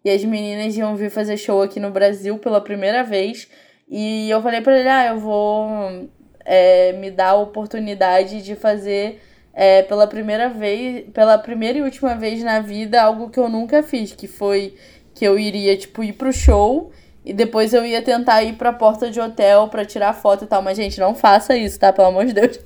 e as meninas iam vir fazer show aqui no Brasil pela primeira vez, e eu falei pra ele, ah, eu vou é, me dar a oportunidade de fazer é, pela primeira vez, pela primeira e última vez na vida, algo que eu nunca fiz, que foi que eu iria, tipo, ir pro show e depois eu ia tentar ir pra porta de hotel pra tirar foto e tal. Mas, gente, não faça isso, tá? Pelo amor de Deus.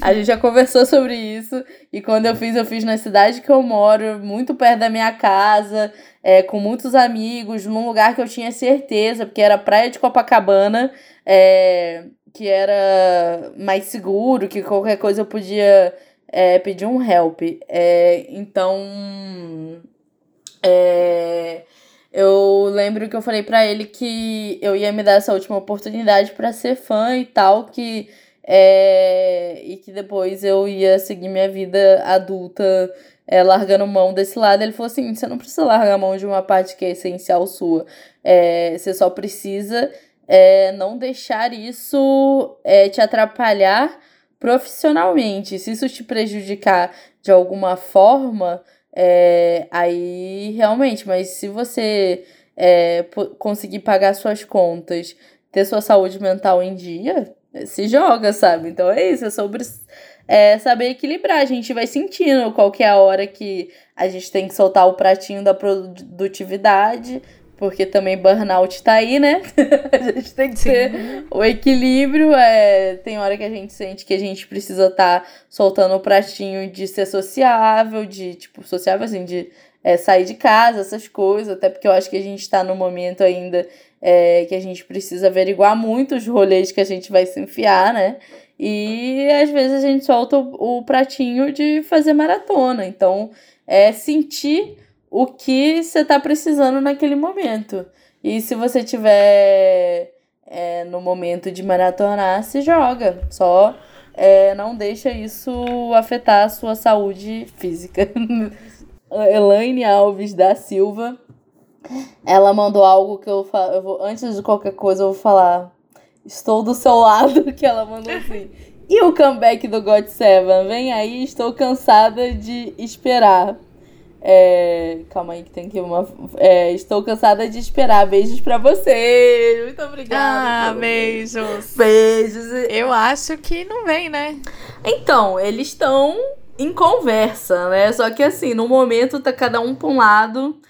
A gente já conversou sobre isso. E quando eu fiz, eu fiz na cidade que eu moro, muito perto da minha casa, é, com muitos amigos, num lugar que eu tinha certeza, porque era praia de Copacabana, é, que era mais seguro, que qualquer coisa eu podia é, pedir um help. É, então. É, eu lembro que eu falei pra ele que eu ia me dar essa última oportunidade pra ser fã e tal, que é, e que depois eu ia seguir minha vida adulta é, largando mão desse lado. Ele falou assim: você não precisa largar mão de uma parte que é essencial sua. É, você só precisa é, não deixar isso é, te atrapalhar profissionalmente. Se isso te prejudicar de alguma forma, é, aí realmente, mas se você é, conseguir pagar suas contas, ter sua saúde mental em dia, se joga, sabe? Então é isso, é sobre é, saber equilibrar. A gente vai sentindo qual que é a hora que a gente tem que soltar o pratinho da produtividade, porque também burnout tá aí, né? a gente tem que Sim. ter o equilíbrio. É, tem hora que a gente sente que a gente precisa estar tá soltando o pratinho de ser sociável, de, tipo, sociável assim, de é, sair de casa, essas coisas, até porque eu acho que a gente tá no momento ainda é, que a gente precisa averiguar muito os rolês que a gente vai se enfiar, né? E às vezes a gente solta o, o pratinho de fazer maratona. Então, é sentir o que você tá precisando naquele momento. E se você tiver é, no momento de maratonar, se joga. Só é, não deixa isso afetar a sua saúde física. Elaine Alves da Silva. Ela mandou algo que eu, fa eu vou, antes de qualquer coisa, eu vou falar. Estou do seu lado, que ela mandou assim. E o comeback do God Seven? Vem aí, estou cansada de esperar. É, calma aí que tem que uma. É, estou cansada de esperar. Beijos pra você. Muito obrigada. Ah, beijos. Beijos. Eu acho que não vem, né? Então, eles estão em conversa, né? Só que assim, no momento tá cada um pra um lado.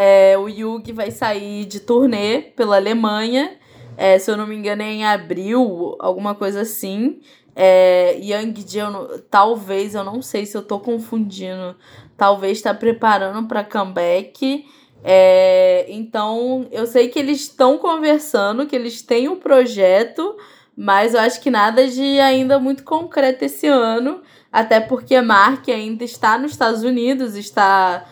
É, o Yugi vai sair de turnê pela Alemanha. É, se eu não me engano, é em abril, alguma coisa assim. É, Young Jin, talvez, eu não sei se eu tô confundindo talvez está preparando para comeback. É, então, eu sei que eles estão conversando, que eles têm um projeto, mas eu acho que nada de ainda muito concreto esse ano, até porque Mark ainda está nos Estados Unidos, está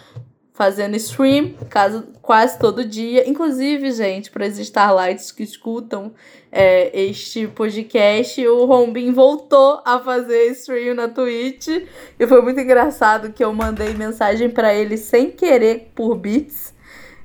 fazendo stream quase, quase todo dia. Inclusive, gente, para as Starlights que escutam é, este podcast, o Rombin voltou a fazer stream na Twitch. E foi muito engraçado que eu mandei mensagem para ele sem querer por bits.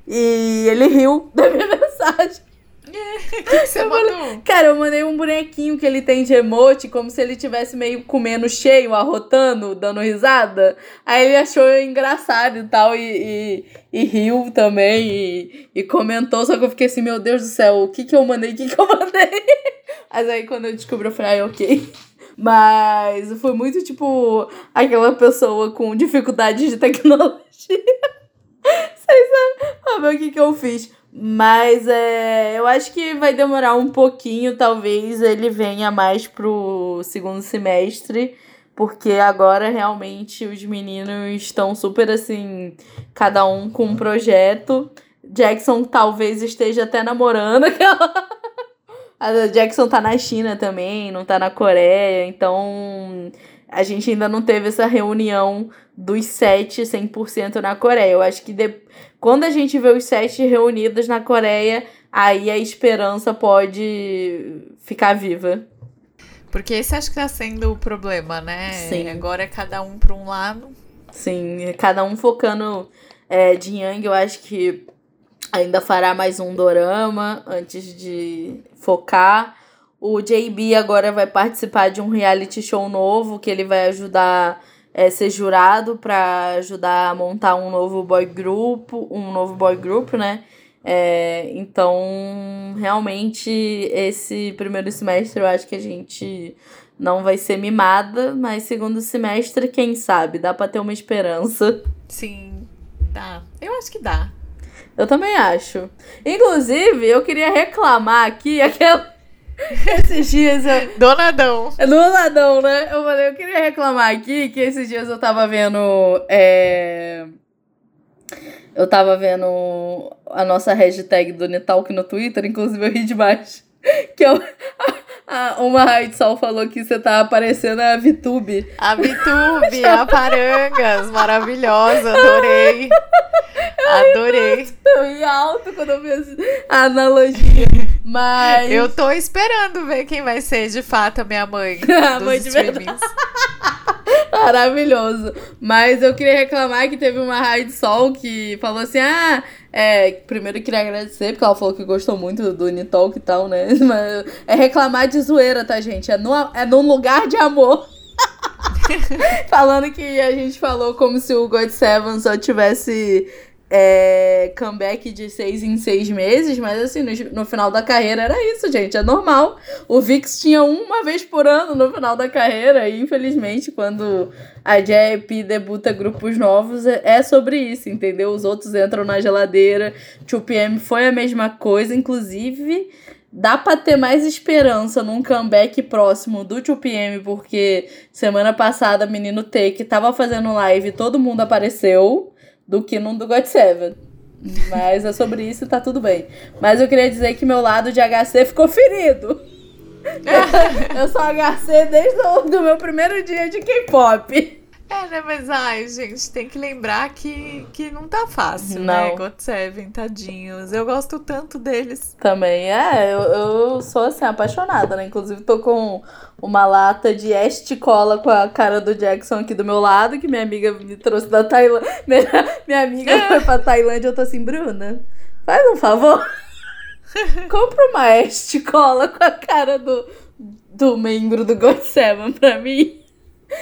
E ele riu da minha mensagem. Que, que você mandou? Cara, eu mandei um bonequinho que ele tem de emote, como se ele tivesse meio comendo cheio, arrotando, dando risada. Aí ele achou engraçado e tal, e, e, e riu também, e, e comentou. Só que eu fiquei assim, meu Deus do céu, o que que eu mandei, o que que eu mandei? Mas aí quando eu descobri, eu falei, ah, ok. Mas foi muito tipo aquela pessoa com dificuldades de tecnologia. Vocês sabem o que que eu fiz? Mas é, eu acho que vai demorar um pouquinho, talvez ele venha mais pro segundo semestre, porque agora realmente os meninos estão super assim, cada um com um projeto. Jackson talvez esteja até namorando aquela. A Jackson tá na China também, não tá na Coreia, então a gente ainda não teve essa reunião dos sete 100% na Coreia. Eu acho que de... quando a gente vê os sete reunidos na Coreia, aí a esperança pode ficar viva. Porque esse acho que tá sendo o problema, né? Sim. Agora é cada um para um lado. Sim, cada um focando é, de Yang, eu acho que ainda fará mais um dorama antes de focar. O JB agora vai participar de um reality show novo que ele vai ajudar é, ser jurado para ajudar a montar um novo boy grupo, um novo boy group, né? É, então, realmente, esse primeiro semestre eu acho que a gente não vai ser mimada, mas segundo semestre, quem sabe? Dá pra ter uma esperança. Sim, dá. Eu acho que dá. Eu também acho. Inclusive, eu queria reclamar aqui aquela. Esses dias eu. Donadão. É Donadão, né? Eu falei, eu queria reclamar aqui que esses dias eu tava vendo. É... Eu tava vendo a nossa hashtag do Netalk no Twitter, inclusive eu ri demais. Que eu, a, uma Raid Sol falou que você tá aparecendo a VTube. A VTube, a Parangas, maravilhosa, adorei. Adorei. Eu ri alto quando eu vi a analogia. Mas. Eu tô esperando ver quem vai ser de fato a minha mãe. a mãe de verdade. Maravilhoso. Mas eu queria reclamar que teve uma Raid Sol que falou assim: ah, é, primeiro queria agradecer, porque ela falou que gostou muito do Unitalk e tal, né? Mas é reclamar de zoeira, tá, gente? É, no, é num lugar de amor. Falando que a gente falou como se o God Seven só tivesse é, comeback de seis em seis meses, mas assim, no, no, final da carreira era isso, gente, é normal. O VIX tinha uma vez por ano no final da carreira, e infelizmente, quando a JYP debuta grupos novos, é, é sobre isso, entendeu? Os outros entram na geladeira. 2PM foi a mesma coisa, inclusive. Dá pra ter mais esperança num comeback próximo do 2PM, porque semana passada, menino T, que tava fazendo live, todo mundo apareceu do que num do God Seven. Mas é sobre isso e tá tudo bem. Mas eu queria dizer que meu lado de HC ficou ferido. eu sou HC desde o meu primeiro dia de K-pop. É, né? Mas, ai, gente, tem que lembrar que, que não tá fácil, Não. né? God Seven, tadinhos. Eu gosto tanto deles. Também, é, eu, eu sou assim, apaixonada, né? Inclusive, tô com uma lata de este cola com a cara do Jackson aqui do meu lado, que minha amiga me trouxe da Tailândia. Minha, minha amiga foi pra Tailândia, eu tô assim, Bruna, faz um favor. Compra uma este cola com a cara do, do membro do God Seven pra mim.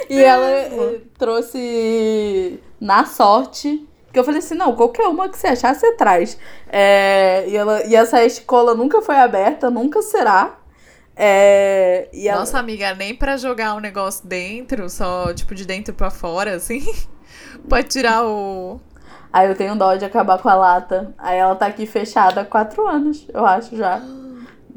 E ela eh, trouxe na sorte. Que eu falei assim, não, qualquer uma que você achar, você traz. É, e, ela, e essa escola nunca foi aberta, nunca será. É, e ela, Nossa, amiga, nem pra jogar um negócio dentro, só, tipo, de dentro pra fora, assim. Pode tirar o. Aí eu tenho dó de acabar com a lata. Aí ela tá aqui fechada há quatro anos, eu acho já.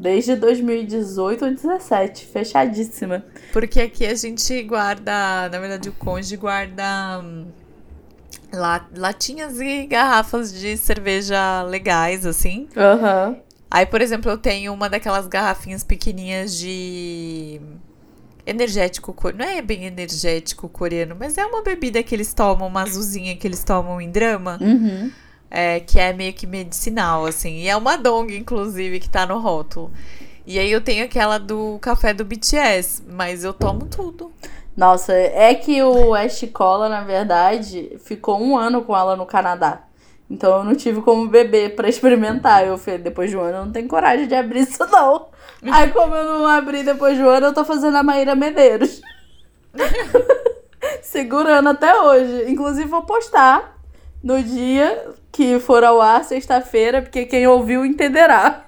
Desde 2018 ou 2017, fechadíssima. Porque aqui a gente guarda, na verdade, o cônjuge guarda hum, la- latinhas e garrafas de cerveja legais, assim. Aham. Aí, por exemplo, eu tenho uma daquelas garrafinhas pequenininhas de energético, co- não é bem energético coreano, mas é uma bebida que eles tomam, uma azulzinha que eles tomam em drama, Uhum. É, que é meio que medicinal, assim. E é uma dong, inclusive, que tá no rótulo. E aí eu tenho aquela do café do BTS, mas eu tomo tudo. Nossa, é que o Ash Cola, na verdade, ficou um ano com ela no Canadá. Então eu não tive como beber pra experimentar. Eu falei, depois de um ano eu não tenho coragem de abrir isso, não. Aí, como eu não abri depois de um ano, eu tô fazendo a Maíra Medeiros. Segurando até hoje. Inclusive, vou postar no dia que for ao ar, sexta-feira, porque quem ouviu entenderá.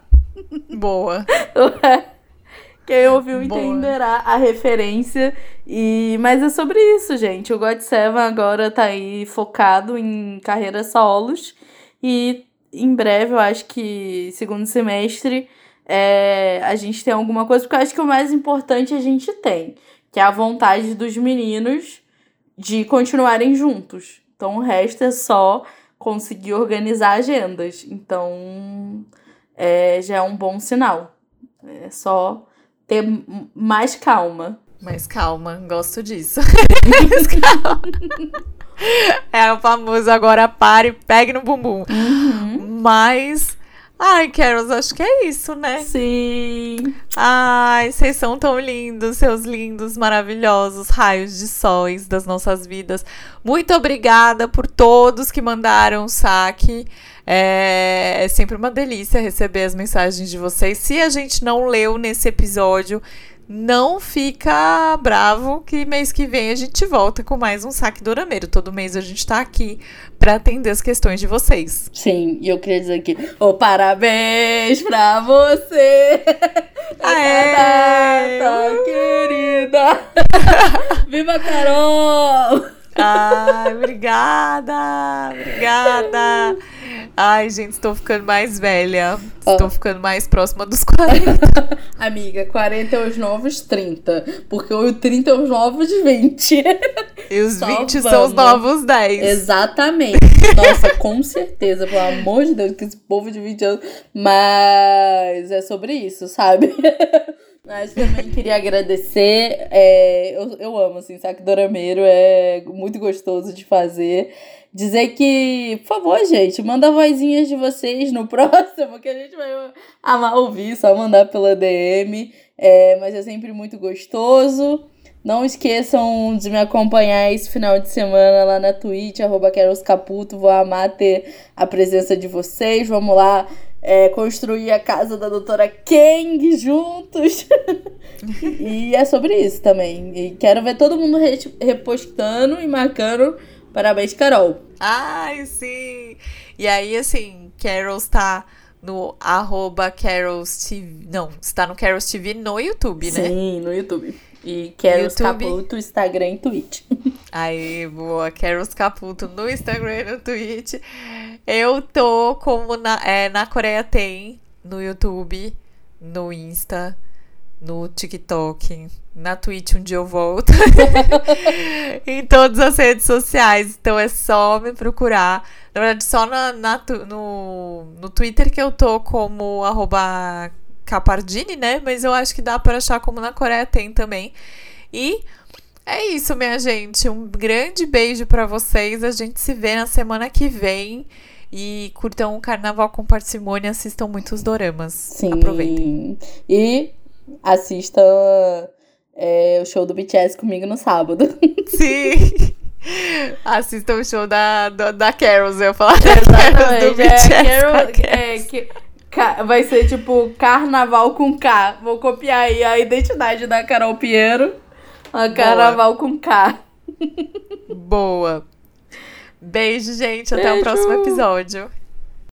Boa. Quem ouviu Boa. entenderá a referência. E mas é sobre isso, gente. O God Seven agora tá aí focado em carreiras solos e em breve, eu acho que segundo semestre, é, a gente tem alguma coisa, porque eu acho que o mais importante a gente tem, que é a vontade dos meninos de continuarem juntos. Então o resto é só conseguir organizar agendas. Então é, já é um bom sinal. É só ter mais calma. Mas calma, gosto disso. Mas calma. É o famoso agora pare, pegue no bumbum. Mas. Ai, Carols, acho que é isso, né? Sim. Ai, vocês são tão lindos, seus lindos, maravilhosos raios de sóis das nossas vidas. Muito obrigada por todos que mandaram o saque. É, é sempre uma delícia receber as mensagens de vocês. Se a gente não leu nesse episódio, não fica bravo que mês que vem a gente volta com mais um saque dorameiro. Todo mês a gente tá aqui para atender as questões de vocês. Sim, e eu queria dizer aqui, ô parabéns pra você! Aê! Data, querida! Viva Carol! Ai, obrigada! Obrigada! Ai, gente, estou ficando mais velha. Estou ficando mais próxima dos 40. Amiga, 40 é os novos 30, porque o 30 é os novos 20. E os Só 20 são os vamos. novos 10. Exatamente. Nossa, com certeza, pelo amor de Deus, que esse povo de 20 anos. Mas é sobre isso, sabe? Mas também queria agradecer. é, eu, eu amo, assim, saque dorameiro, é muito gostoso de fazer. Dizer que, por favor, gente, manda vozinhas de vocês no próximo, que a gente vai amar ouvir, só mandar pela DM. É, mas é sempre muito gostoso. Não esqueçam de me acompanhar esse final de semana lá na Twitch, arroba Caputo. Vou amar ter a presença de vocês. Vamos lá é, construir a casa da doutora Kang juntos. e é sobre isso também. E quero ver todo mundo re- repostando e marcando. Parabéns, Carol. Ai, sim! E aí, assim, Carol está no arroba Carols TV. Não, está no Carols TV no YouTube, né? Sim, no YouTube. E YouTube. Caputo, Instagram e Twitch. Aí, boa. Carols Caputo no Instagram e no Twitch. Eu tô como na, é, na Coreia Tem, no YouTube, no Insta, no TikTok, na Twitch um dia eu volto. em todas as redes sociais. Então é só me procurar. Na verdade, só na, na no, no Twitter que eu tô como arroba Capardini, né? Mas eu acho que dá para achar como na Coreia tem também. E É isso, minha gente. Um grande beijo para vocês. A gente se vê na semana que vem. E curtam o carnaval com parcimônia, assistam muitos doramas. Sim. Aproveitem. E assista é, o show do BTS comigo no sábado. Sim. Assistam o show da, da, da Carols, eu ia falar. Exatamente. Do BTS é, Carol, é, que, vai ser tipo carnaval com K. Vou copiar aí a identidade da Carol Piero. A carnaval com K. Boa. Beijo, gente. Até Beijo. o próximo episódio.